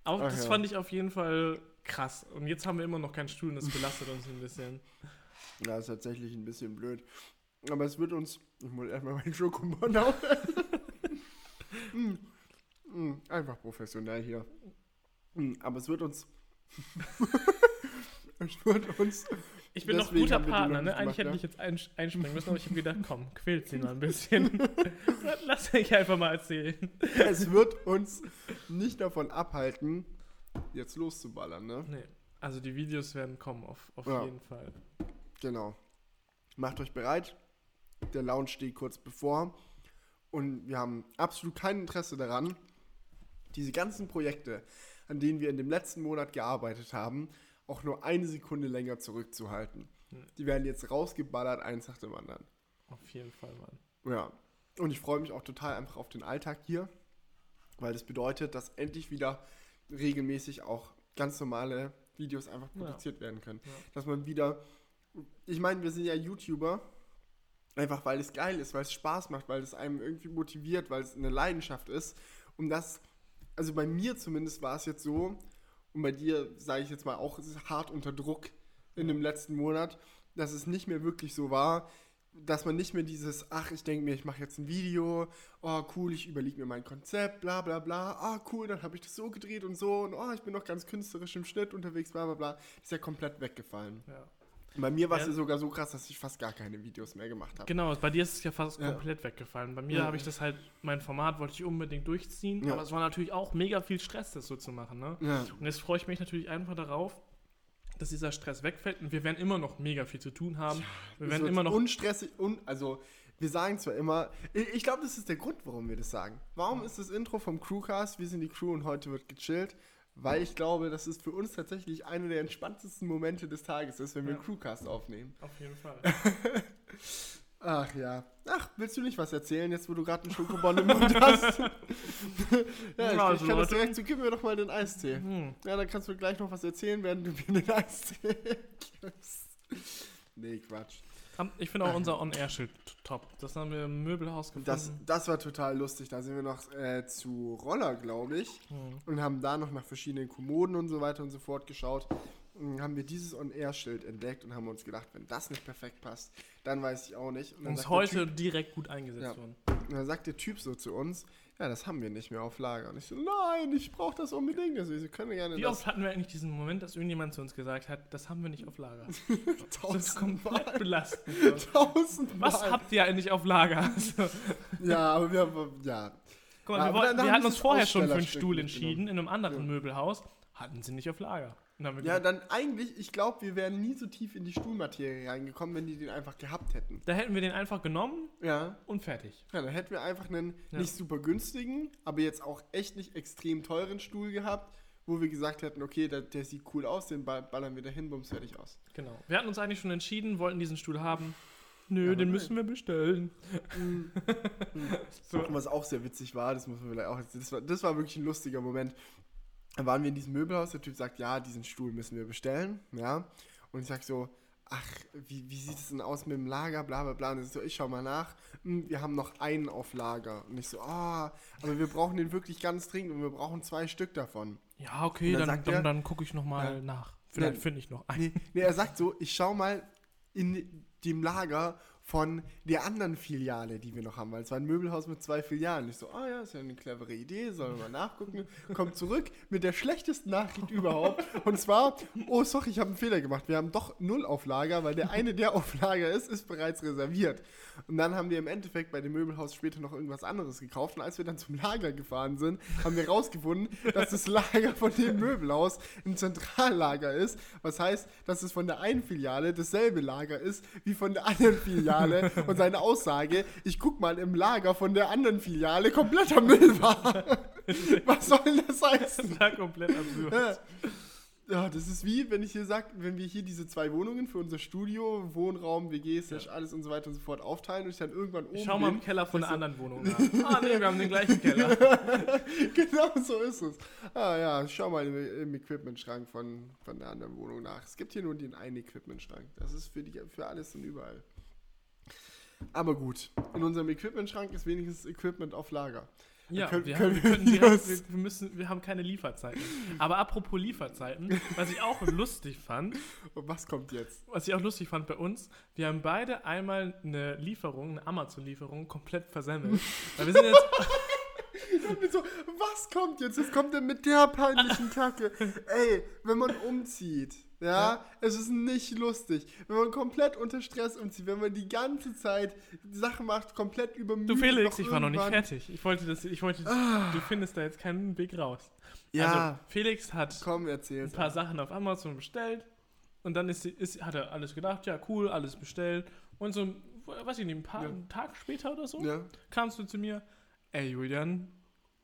Auch das
ja.
fand ich auf jeden Fall krass. Und jetzt haben wir immer noch keinen Stuhl und das belastet uns ein bisschen.
Ja, ist tatsächlich ein bisschen blöd. Aber es wird uns. Ich muss erstmal meinen Schokobon auf. mm, mm, <laughs> einfach professionell hier. Mm, aber es wird uns. Wird uns.
Ich bin noch guter Partner, ne? Eigentlich
gemacht,
hätte
ja.
ich jetzt einspringen müssen, aber ich habe gedacht, komm, quält sie mal ein bisschen. <laughs> Lass mich einfach mal erzählen.
es wird uns nicht davon abhalten, jetzt loszuballern, ne?
Nee. Also die Videos werden kommen, auf, auf
Ja.
jeden Fall.
Genau. Macht euch bereit. Der Lounge steht kurz bevor. Und wir haben absolut kein Interesse daran, diese ganzen Projekte, an denen wir in dem letzten Monat gearbeitet haben, auch nur eine Sekunde länger zurückzuhalten.
Hm.
Die werden jetzt rausgeballert, eins nach dem anderen.
Auf jeden Fall, Mann.
Ja. Und ich freue mich auch total einfach auf den Alltag hier, weil das bedeutet, dass endlich wieder regelmäßig auch ganz normale Videos einfach
Ja.
produziert werden können.
Ja.
Dass man wieder, ich meine, wir sind ja YouTuber, einfach weil es geil ist, weil es Spaß macht, weil es einem irgendwie motiviert, weil es eine Leidenschaft ist. Und das, also bei mir zumindest war es jetzt so, und bei dir sage ich jetzt mal auch, hart unter Druck in dem letzten Monat, dass es nicht mehr wirklich so war, dass man nicht mehr dieses, ach, ich denke mir, ich mache jetzt ein Video, oh cool, ich überlege mir mein Konzept, bla bla bla, ah cool, dann habe ich das so gedreht und so und oh, ich bin noch ganz künstlerisch im Schnitt unterwegs, bla bla bla, ist ja komplett weggefallen.
Ja.
Bei mir war es
Ja.
sogar so krass, dass ich fast gar keine Videos mehr gemacht habe.
Genau, bei dir ist es ja fast
Ja.
komplett weggefallen. Bei mir
Ja.
habe ich das halt, mein Format wollte ich unbedingt durchziehen, aber es war natürlich auch mega viel Stress, das so zu machen. Ne? Und jetzt freue ich mich natürlich einfach darauf, dass dieser Stress wegfällt und wir werden immer noch mega viel zu tun haben. wir werden immer noch.
unstressig und also wir sagen zwar immer, ich, ich glaube, das ist der Grund, warum wir das sagen. Warum ist das Intro vom Crewcast? Wir sind die Crew und heute wird gechillt. Weil ich glaube, dass es für uns tatsächlich einer der entspanntesten Momente des Tages ist, wenn wir
Ja.
einen Crewcast aufnehmen.
Auf jeden Fall. <laughs>
Ach ja. Ach, willst du nicht was erzählen, jetzt wo du gerade einen Schokobon im Mund hast? <laughs> ja, ich,
Ja, also
ich kann das direkt so, gib mir doch mal den Eistee.
Hm.
Ja, dann kannst du gleich noch was erzählen, während du mir den Eistee <laughs> gibst. Nee, Quatsch.
Ich finde auch unser On-Air-Schild top. Das haben wir im Möbelhaus gefunden.
Das, das war total lustig. Da sind wir noch äh, zu Roller, glaube ich,
Hm.
und haben da noch nach verschiedenen Kommoden und so weiter und so fort geschaut. Und haben wir dieses On-Air-Schild entdeckt und haben uns gedacht, wenn das nicht perfekt passt, dann weiß ich auch nicht. Und sagt der
heute
typ,
direkt gut eingesetzt
Ja.
worden.
und dann sagt der Typ so zu uns, ja, das haben wir nicht mehr auf Lager. Und ich so, nein, ich brauche das unbedingt. Also, Sie können gerne
Wie
das
oft hatten wir eigentlich diesen Moment, dass irgendjemand zu uns gesagt hat, das haben wir nicht auf Lager? <laughs> Das ist
tausendmal.
komplett belastend. <laughs>
Tausendmal.
Was habt ihr eigentlich auf Lager? Also,
Ja, aber wir haben, ja.
guck mal,
Ja,
wir, wollten, wir hatten uns vorher schon für einen Stuhl entschieden, in einem anderen
Ja.
Möbelhaus. Hatten sie nicht auf Lager.
Ja, dann eigentlich, ich glaube, wir wären nie so tief in die Stuhlmaterie reingekommen, wenn die den einfach gehabt hätten.
da hätten wir den einfach genommen
Ja.
und fertig.
Ja, dann hätten wir einfach einen
Ja.
nicht super günstigen, aber jetzt auch echt nicht extrem teuren Stuhl gehabt, wo wir gesagt hätten, okay, der, der sieht cool aus, den ball- ballern wir dahin, bums, fertig aus.
Genau. Wir hatten uns eigentlich schon entschieden, wollten diesen Stuhl haben. Nö,
Aber
den
nein.
müssen wir bestellen. <laughs> <laughs> so.
Was auch sehr witzig war, das muss man vielleicht auch, das war, das war wirklich ein lustiger Moment. Da waren wir in diesem Möbelhaus, der Typ sagt, ja, diesen Stuhl müssen wir bestellen, ja. Und ich sag so, ach, wie, wie sieht es denn aus mit dem Lager, bla bla bla. Und er so, ich schau mal nach, Hm, wir haben noch einen auf Lager. Und ich so, ah, aber wir brauchen den wirklich ganz dringend und wir brauchen zwei Stück davon.
Ja, okay,
Und dann
dann, dann,
er-
dann gucke ich nochmal nach. Vielleicht
Ja.
finde ich noch einen.
Nee, nee, er sagt so, ich schau mal in dem Lager von der anderen Filiale, die wir noch haben, weil es war ein Möbelhaus mit zwei Filialen. Ich so, ah ja, ist ja eine clevere Idee, sollen wir mal nachgucken. Kommt zurück mit der schlechtesten Nachricht überhaupt. Und zwar, oh, sorry, ich habe einen Fehler gemacht. Wir haben doch null auf Lager, weil der eine, der auf Lager ist, ist bereits reserviert. Und dann haben wir im Endeffekt bei dem Möbelhaus später noch irgendwas anderes gekauft. Und als wir dann zum Lager gefahren sind, haben wir rausgefunden, dass das Lager von dem Möbelhaus ein Zentrallager ist. Was heißt, dass es von der einen Filiale dasselbe Lager ist wie von der anderen Filiale. Und seine Aussage, ich guck mal im Lager von der anderen Filiale, kompletter Müll war. <laughs> Was soll das heißen?
Das war komplett absurd.
Ja, das ist wie, wenn ich hier sag, wenn wir hier diese zwei Wohnungen für unser Studio, Wohnraum, WGs, ja. alles und so weiter und so fort aufteilen und ich dann irgendwann oben.
Ich schau mal im Keller von einer anderen Wohnung <laughs> nach. ah, nee, wir haben den gleichen Keller. <laughs>
genau so ist es. Ah ja, schau mal im, im Equipmentschrank von, von der anderen Wohnung nach. Es gibt hier nur den einen Equipmentschrank. Das ist für, die, für alles und überall. Aber gut, in unserem Equipmentschrank ist wenigstens Equipment auf Lager.
Ja,
können-
wir,
können
haben, wir,
wir
können direkt, wir, wir, müssen, wir haben keine Lieferzeiten. Aber apropos Lieferzeiten, was ich auch lustig fand,
Und was kommt jetzt?
was ich auch lustig fand bei uns, wir haben beide einmal eine Lieferung, eine Amazon-Lieferung komplett versemmelt. Weil wir sind jetzt, <laughs>
so, was kommt jetzt? Was kommt denn mit der peinlichen Kacke? Ey, wenn man umzieht, ja,
Ja.
es ist nicht lustig. Wenn man komplett unter Stress umzieht, wenn man die ganze Zeit Sachen macht, komplett übermüdet.
du Felix, ich war noch nicht fertig. Ich wollte das, ich wollte, du findest da jetzt keinen Weg raus.
Ja,
Also, Felix hat
komm,
ein paar Sachen auf Amazon bestellt und dann ist, ist, hat er alles gedacht, ja cool, alles bestellt und so, weiß ich nicht, ein paar
Ja.
einen Tag später oder so
Ja.
kamst du zu mir, ey Julian,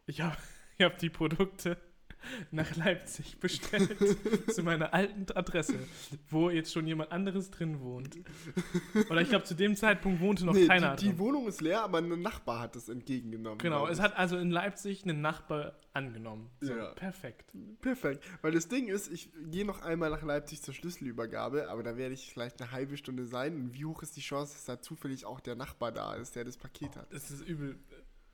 ich habe <laughs> ich hab die Produkte <laughs> nach Leipzig bestellt <laughs> zu meiner alten Adresse, wo jetzt schon jemand anderes drin wohnt. Oder ich glaube, zu dem Zeitpunkt wohnte noch
Nee,
keiner
die, die. Wohnung ist leer, aber ein Nachbar hat es entgegengenommen.
Genau, es hat also in Leipzig einen Nachbar angenommen. So,
Ja.
Perfekt.
Perfekt. Weil das Ding ist, ich gehe noch einmal nach Leipzig zur Schlüsselübergabe, aber da werde ich vielleicht eine halbe Stunde sein. Und wie hoch ist die Chance, dass da zufällig auch der Nachbar da ist, der das Paket hat?
Das ist übel,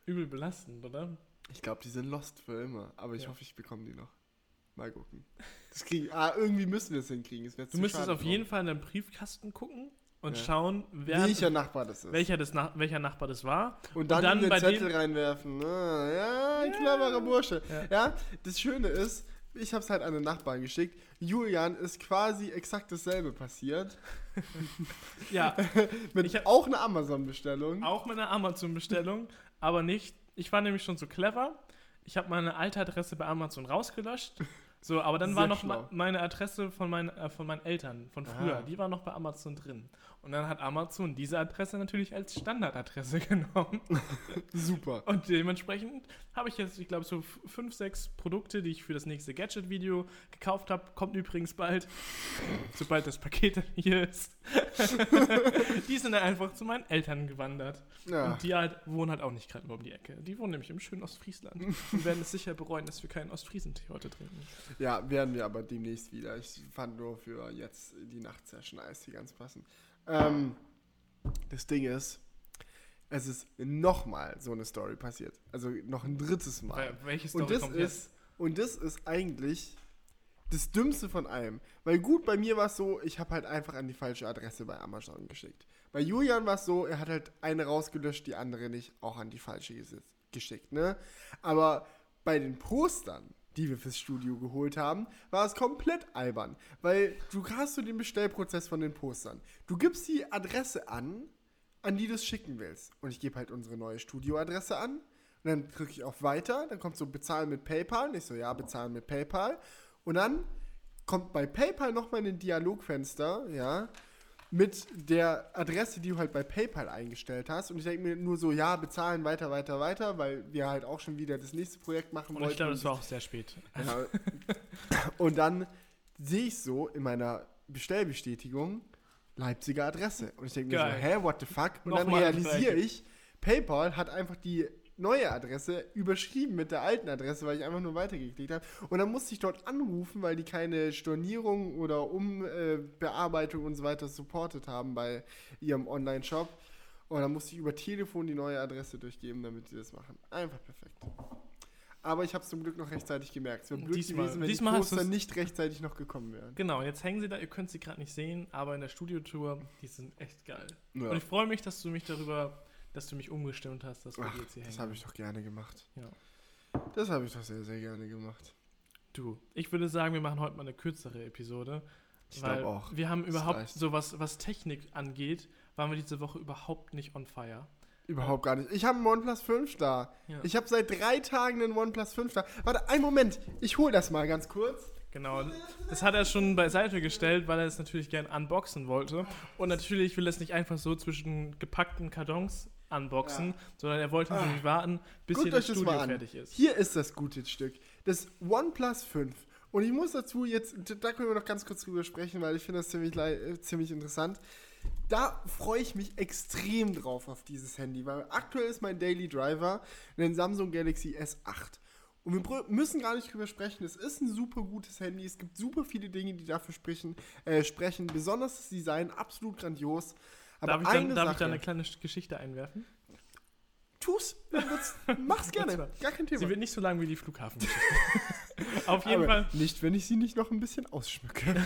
übel belastend, oder?
Ich glaube, die sind lost für immer. Aber ich
Ja.
hoffe, ich bekomme die noch. Mal gucken. Das kriegen, ah, irgendwie müssen wir es hinkriegen. Wäre
Du müsstest auf jeden Fall in deinen Briefkasten gucken und
Ja.
schauen, wer,
welcher Nachbar das ist.
welcher, das welcher Nachbar das war.
und dann,
dann
in den
bei
Zettel
dem-
reinwerfen. Ah, ja, ein cleverer Bursche.
Ja.
Ja. das Schöne ist, ich habe es halt an den Nachbarn geschickt. Julian ist quasi exakt dasselbe passiert.
Ja, <laughs>
Mit
Ich hab-
auch einer Amazon-Bestellung.
auch meine Amazon-Bestellung, aber nicht. Ich war nämlich schon so clever. Ich habe meine alte Adresse bei Amazon rausgelöscht. So, aber dann war
Sehr
noch
schlau.
ma- meine Adresse von, meinen äh, von meinen Eltern von früher.
Ah.
Die war noch bei Amazon drin. Und dann hat Amazon diese Adresse natürlich als Standardadresse <laughs> genommen.
Super.
Und dementsprechend habe ich jetzt, ich glaube, so fünf, sechs Produkte, die ich für das nächste Gadget-Video gekauft habe. Kommt übrigens bald, sobald das Paket dann hier ist. <laughs> die sind dann einfach zu meinen Eltern gewandert.
Ja.
Und die halt, wohnen halt auch nicht gerade nur um die Ecke. Die wohnen nämlich im schönen Ostfriesland. <laughs> Und werden es sicher bereuen, dass wir keinen Ostfriesentee heute trinken.
Ja, werden wir aber demnächst wieder. Ich fand nur für jetzt die Nachtsession Eis hier ganz passend. Ähm, das Ding ist, es ist nochmal so eine Story passiert. Also noch ein drittes Mal.
Welche Story
Und das
kommt jetzt?
ist, und das ist eigentlich das Dümmste von allem. Weil gut, bei mir war es so, ich habe halt einfach an die falsche Adresse bei Amazon geschickt. Bei Julian war es so, er hat halt eine rausgelöscht, die andere nicht, auch an die falsche geschickt, ne? Aber bei den Postern, die wir fürs Studio geholt haben, war es komplett albern. Weil du hast so den Bestellprozess von den Postern. Du gibst die Adresse an, an die du es schicken willst. Und ich gebe halt unsere neue Studioadresse an. Und dann drücke ich auf Weiter. Dann kommt so Bezahlen mit PayPal. Und ich so, ja, bezahlen mit PayPal. Und dann kommt bei PayPal nochmal ein Dialogfenster, ja, mit der Adresse, die du halt bei PayPal eingestellt hast. Und ich denke mir nur so, ja, bezahlen weiter, weiter, weiter, weil wir halt auch schon wieder das nächste Projekt machen
Und
wollten.
ich glaube, das war auch sehr spät.
Ja. Und dann sehe ich so in meiner Bestellbestätigung Leipziger Adresse. Und ich denke mir so, hä, what the fuck? Und dann
Nochmal das
realisiere ich, PayPal hat einfach die neue Adresse überschrieben mit der alten Adresse, weil ich einfach nur weitergeklickt habe. Und dann musste ich dort anrufen, weil die keine Stornierung oder Umbearbeitung und so weiter supportet haben bei ihrem Online-Shop. Und dann musste ich über Telefon die neue Adresse durchgeben, damit die das machen. Einfach perfekt. aber ich habe es zum Glück noch rechtzeitig gemerkt. Es wäre blöd
Diesmal-
gewesen, wenn
diesmal
die Poster nicht rechtzeitig noch gekommen wären.
Genau, jetzt hängen sie da, ihr könnt sie gerade nicht sehen, aber in der Studiotour, die sind echt geil.
Ja.
Und ich freue mich, dass du mich darüber, dass du mich umgestimmt hast, dass wir
Ach,
jetzt hier
das habe ich doch gerne gemacht.
Ja.
Das habe ich doch sehr, sehr gerne gemacht.
Du, ich würde sagen, wir machen heute mal eine kürzere Episode.
Ich
weil
glaube auch.
Wir haben überhaupt so was, was Technik angeht, waren wir diese Woche überhaupt nicht on fire.
Überhaupt gar nicht. Ich habe einen OnePlus 5 da.
Ja.
Ich habe seit drei Tagen einen OnePlus 5 da. Warte, einen Moment. Ich hole das mal ganz kurz.
Genau, das hat er schon beiseite gestellt, weil er es natürlich gern unboxen wollte. Und natürlich will er es nicht einfach so zwischen gepackten Kartons unboxen,
Ja.
sondern er wollte
Ah.
natürlich warten, bis
Guckt
hier das
das
Studio
an.
fertig ist.
Hier ist das gute Stück. Das OnePlus 5. Und ich muss dazu jetzt, da können wir noch ganz kurz drüber sprechen, weil ich finde das ziemlich, äh, ziemlich interessant. Da freue ich mich extrem drauf auf dieses Handy, weil aktuell ist mein Daily Driver ein Samsung Galaxy S8. Und wir müssen gar nicht drüber sprechen. Es ist ein super gutes Handy. Es gibt super viele Dinge, die dafür sprechen. Äh, sprechen. Besonders das Design, absolut grandios. Aber
darf ich,
eine
dann, darf ich da eine kleine Geschichte einwerfen?
tu's, <laughs> mach's gerne, gar kein Thema.
Sie wird nicht so lang wie die Flughafengeschichte. <laughs> Auf jeden
Aber
Fall,
Nicht, wenn ich sie nicht noch ein bisschen ausschmücke. <laughs>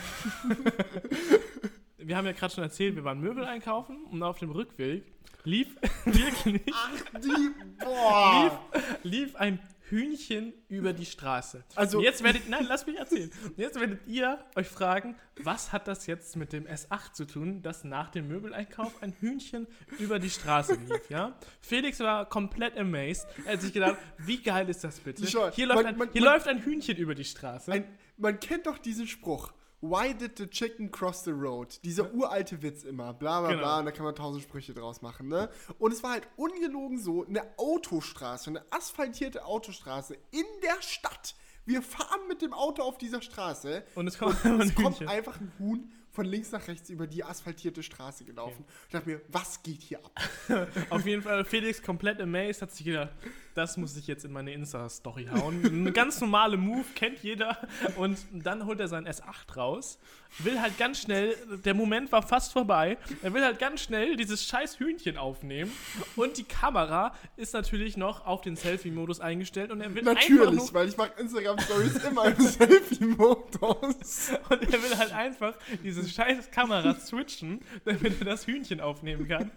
wir haben ja gerade schon erzählt, wir waren Möbel einkaufen und auf dem Rückweg lief wirklich
Ach, die. Boah!
lief ein Hühnchen über die Straße.
Also-
und jetzt werdet, nein, lass mich erzählen. Und jetzt werdet ihr euch fragen, was hat das jetzt mit dem S8 zu tun, dass nach dem Möbeleinkauf ein Hühnchen über die Straße lief, ja? Felix war komplett amazed. Er hat sich gedacht, wie geil ist das bitte? Hier, läuft,
man-
ein,
man-
hier
man-
läuft ein Hühnchen über die Straße.
Ein, man kennt doch diesen Spruch. Why did the chicken cross the road? Dieser uralte Witz immer. Bla bla
Genau.
bla. Und da kann man tausend Sprüche draus machen, ne? Und es war halt ungelogen so: eine Autostraße, eine asphaltierte Autostraße in der Stadt. Wir fahren mit dem Auto auf dieser Straße.
Und es kommt
und <laughs> es kommt einfach ein Huhn von links nach rechts über die asphaltierte Straße gelaufen. Ich dachte mir, was geht hier ab? <laughs>
Auf jeden Fall Felix komplett amazed, hat sich gedacht, das muss ich jetzt in meine Insta-Story hauen. Ein ganz normale Move, kennt jeder. Und dann holt er sein S8 raus, will halt ganz schnell, der Moment war fast vorbei, er will halt ganz schnell dieses scheiß Hühnchen aufnehmen. Und die Kamera ist natürlich noch auf den Selfie-Modus eingestellt und er will einfach
Natürlich, weil ich mache Instagram-Stories immer im Selfie-Modus.
und er will halt einfach diese scheiß Kamera switchen, damit er das Hühnchen aufnehmen kann.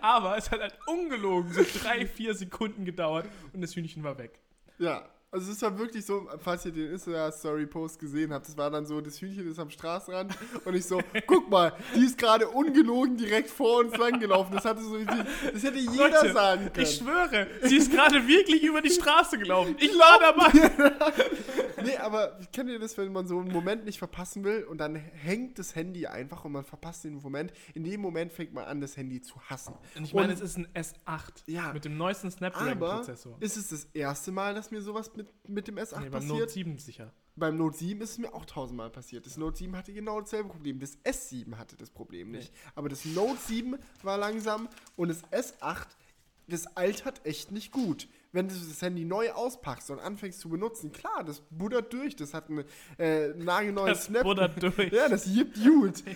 Aber es hat halt ungelogen so drei, vier Sekunden gedauert und das Hühnchen war weg.
Ja, also es war wirklich so, falls ihr den Insta-Story-Post gesehen habt, das war dann so, das Hühnchen ist am Straßenrand und ich so, <laughs> guck mal, die ist gerade ungelogen direkt vor uns langgelaufen. Das hatte so, das hätte jeder
Leute,
sagen können.
Ich schwöre, sie ist gerade wirklich über die Straße gelaufen. Ich <laughs> war dabei. <laughs>
nee, aber kennt ihr das, wenn man so einen Moment nicht verpassen will und dann hängt das Handy einfach und man verpasst den Moment. In dem Moment fängt man an, das Handy zu hassen.
Und ich meine,
Und-
es ist ein S8
Ja.
mit dem neuesten
Aber
Snapdragon-Prozessor.
ist es das erste Mal, dass mir sowas mit, mit dem S8
Nee, beim
passiert?
Note 7 sicher.
Beim Note 7 ist es mir auch tausendmal passiert. Das Note 7 hatte genau dasselbe Problem. Das S7 hatte das Problem nicht. Aber das Note 7 war langsam und das S8, das altert echt nicht gut. Wenn du das Handy neu auspackst und anfängst zu benutzen, klar, das buddert durch. Das hat ein äh, nagelneues
Das
Snap.
buddert durch.
Ja, das gibt gut. <laughs>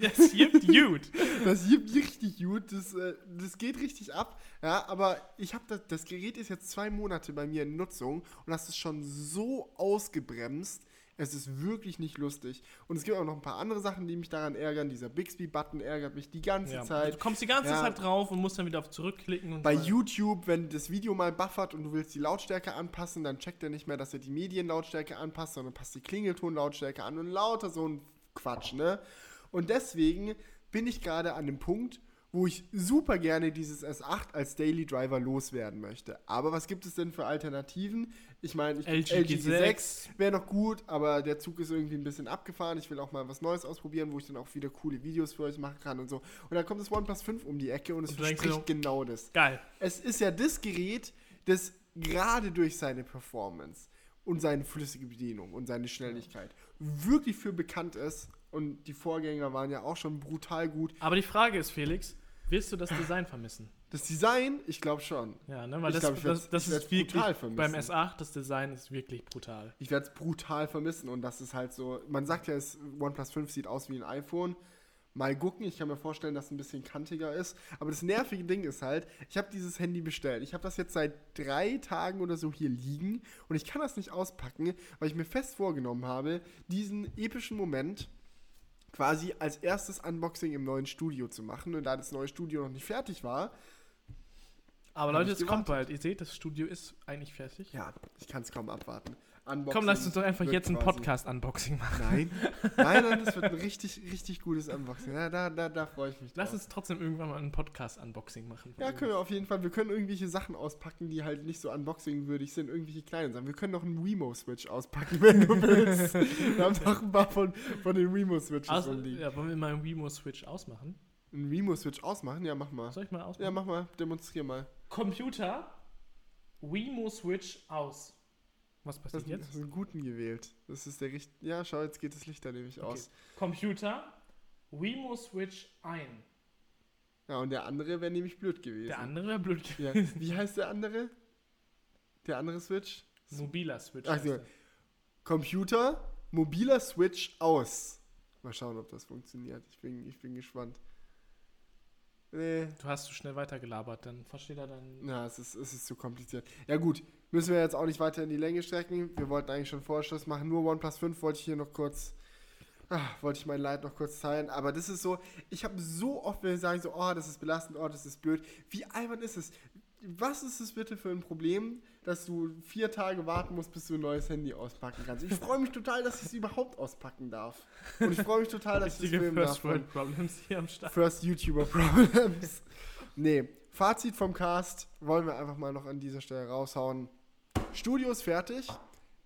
Das das gibt gut.
Das gibt richtig gut. Das, äh, das geht richtig ab. Ja, aber ich habe das, das Gerät ist jetzt zwei Monate bei mir in Nutzung und das ist schon so ausgebremst. Es ist wirklich nicht lustig. Und es gibt auch noch ein paar andere Sachen, die mich daran ärgern. Dieser Bixby-Button ärgert mich die ganze
Ja.
Zeit.
Du kommst die ganze
Ja.
Zeit drauf und musst dann wieder auf zurückklicken. Und
Bei
so.
YouTube, wenn das Video mal buffert und du willst die Lautstärke anpassen, dann checkt er nicht mehr, dass er die Medienlautstärke anpasst, sondern passt die Klingeltonlautstärke an und lauter so ein Quatsch, ne? Und deswegen bin ich gerade an dem Punkt, wo ich super gerne dieses S8 als Daily Driver loswerden möchte. Aber was gibt es denn für Alternativen? Ich meine, ich
LG
LG
G6
G6 wäre noch gut, aber der Zug ist irgendwie ein bisschen abgefahren. Ich will auch mal was Neues ausprobieren, wo ich dann auch wieder coole Videos für euch machen kann und so. Und dann kommt das OnePlus 5 um die Ecke und es verspricht genau das
Geil.
es ist ja das Gerät, das gerade durch seine Performance und seine flüssige Bedienung und seine Schnelligkeit wirklich für bekannt ist. Und die Vorgänger waren ja auch schon brutal gut.
Aber die Frage ist, Felix, wirst du das Design vermissen?
Das Design, ich glaube schon.
Ja, ne? Weil
Ich
das,
glaub, ich
das, das
ich
ist wirklich,
brutal vermissen.
beim S8, das Design ist wirklich brutal.
Ich werde es brutal vermissen und das ist halt so, man sagt ja, es, OnePlus 5 sieht aus wie ein iPhone. Mal gucken. Ich kann mir vorstellen, dass es ein bisschen kantiger ist. Aber das nervige Ding ist halt, ich habe dieses Handy bestellt. Ich habe das jetzt seit drei Tagen oder so hier liegen und ich kann das nicht auspacken, weil ich mir fest vorgenommen habe, diesen epischen Moment quasi als erstes Unboxing im neuen Studio zu machen. Und da das neue Studio noch nicht fertig war,
Aber Leute, es kommt bald. Ihr seht, das Studio ist eigentlich fertig.
ja, ich kann es kaum abwarten. Unboxing
Komm, lasst uns doch einfach jetzt ein Podcast-Unboxing machen.
Nein, nein, nein, das wird ein <laughs> richtig, richtig gutes Unboxing. Ja, da, da, da freue ich mich
Lass
drauf.
uns trotzdem irgendwann mal ein Podcast-Unboxing machen.
Ja, können wir auf jeden Fall. Wir können irgendwelche Sachen auspacken, die halt nicht so unboxing-würdig sind, irgendwelche kleinen Sachen. Wir können noch einen Wemo-Switch auspacken, wenn du willst. wir haben doch ein paar von, von den Wemo-Switches
Also,
rumliegen.
ja, wollen wir mal einen Wemo-Switch ausmachen?
Einen Wemo-Switch ausmachen? Ja, mach mal.
Soll ich mal ausmachen?
Ja, mach mal. Demonstrier mal.
Computer, Wemo-Switch aus. Was passiert jetzt?
das ist einen guten gewählt. Das ist der richtige. Ja, schau, jetzt geht das Licht da nämlich
Okay.
aus.
Computer, Wemo-Switch ein.
Ja, und der andere wäre nämlich blöd gewesen.
Der andere wäre blöd
ja.
gewesen.
Wie heißt der andere? Der andere Switch?
Mobiler Switch.
Ach
heißt
so.
der.
Computer, mobiler Switch aus. Mal schauen, ob das funktioniert. Ich bin, ich bin gespannt. Nee,
Du hast zu schnell weitergelabert, dann versteht er dann.
na, es ist, es ist zu kompliziert. Ja gut, müssen wir jetzt auch nicht weiter in die Länge strecken. Wir wollten eigentlich schon Vorschluss machen. Nur OnePlus 5 wollte ich hier noch kurz, ah, wollte ich mein Leid noch kurz teilen. Aber das ist so, ich habe so oft, wenn ich sage so, oh, das ist belastend, oh, das ist blöd. Wie albern ist es? Was ist es bitte für ein Problem, dass du vier Tage warten musst, bis du ein neues Handy auspacken kannst? Ich freue mich total, dass ich es überhaupt auspacken darf. Und ich freue mich total, dass ich es filmen darf.
First World Problems hier am Start.
First YouTuber Problems. nee, Fazit vom Cast wollen wir einfach mal noch an dieser Stelle raushauen. Studio ist fertig.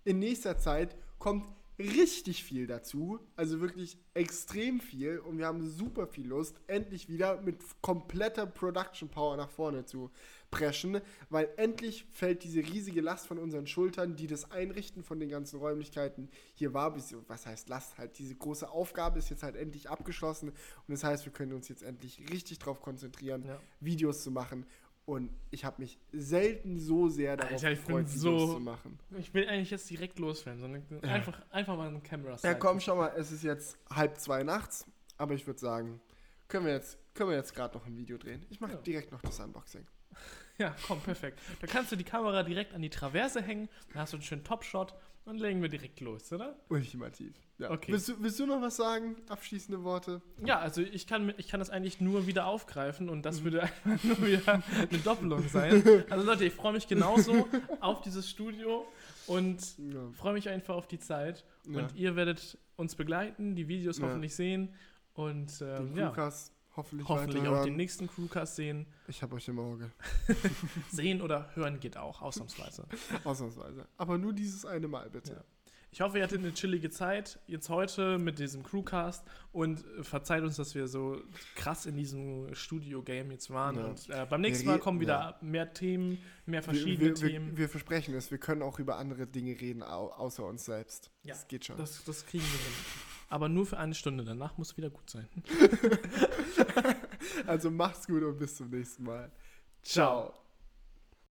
In nächster Zeit kommt richtig viel dazu. Also wirklich extrem viel. Und wir haben super viel Lust, endlich wieder mit kompletter Production Power nach vorne zu preschen, weil endlich fällt diese riesige Last von unseren Schultern, die das Einrichten von den ganzen Räumlichkeiten hier war. bis- Was heißt Last? Halt, diese große Aufgabe ist jetzt halt endlich abgeschlossen. Und das heißt, wir können uns jetzt endlich richtig darauf konzentrieren,
Ja.
Videos zu machen. Und ich habe mich selten so sehr darauf
Alter,
gefreut, Videos
so-
zu machen.
Ich will eigentlich jetzt direkt loswerden, sondern einfach, einfach mal ein Camera
Ja, komm, schau mal, es ist jetzt halb zwei nachts, aber ich würde sagen, können wir jetzt, können wir jetzt gerade noch ein Video drehen. Ich mache
Ja.
direkt noch das Unboxing. <laughs>
Ja, komm, perfekt. Da kannst du die Kamera direkt an die Traverse hängen, dann hast du einen schönen Top-Shot und legen wir direkt los, oder?
Ultimativ. Ja.
Okay.
Willst, du, willst du noch was sagen? Abschließende Worte?
Ja, also ich kann, ich kann das eigentlich nur wieder aufgreifen und
Mhm.
das würde <laughs> einfach nur wieder eine Doppelung sein. <laughs> Also Leute, ich freue mich genauso auf dieses Studio und
Ja.
freue mich einfach auf die Zeit.
Ja.
Und ihr werdet uns begleiten, die Videos hoffentlich sehen und ähm,
Den
ja,
Crewcast hoffentlich,
hoffentlich auch den nächsten Crewcast sehen.
Ich habe euch im Auge. <laughs>
Sehen oder hören geht auch, ausnahmsweise. <laughs>
Ausnahmsweise. Aber nur dieses eine Mal, bitte.
Ja. Ich hoffe, ihr hattet eine chillige Zeit jetzt heute mit diesem Crewcast und äh, verzeiht uns, dass wir so krass in diesem Studio-Game jetzt waren.
Ja.
Und äh, beim nächsten
Wir
Mal kommen wieder mehr Themen, mehr
Wir,
verschiedene
wir, wir,
Themen.
wir versprechen es, wir können auch über andere Dinge reden, au außer uns selbst.
Ja,
Das geht schon.
Das, das kriegen wir hin. Aber nur für eine Stunde, danach muss wieder gut sein. <laughs>
Also macht's gut und bis zum nächsten Mal. Ciao.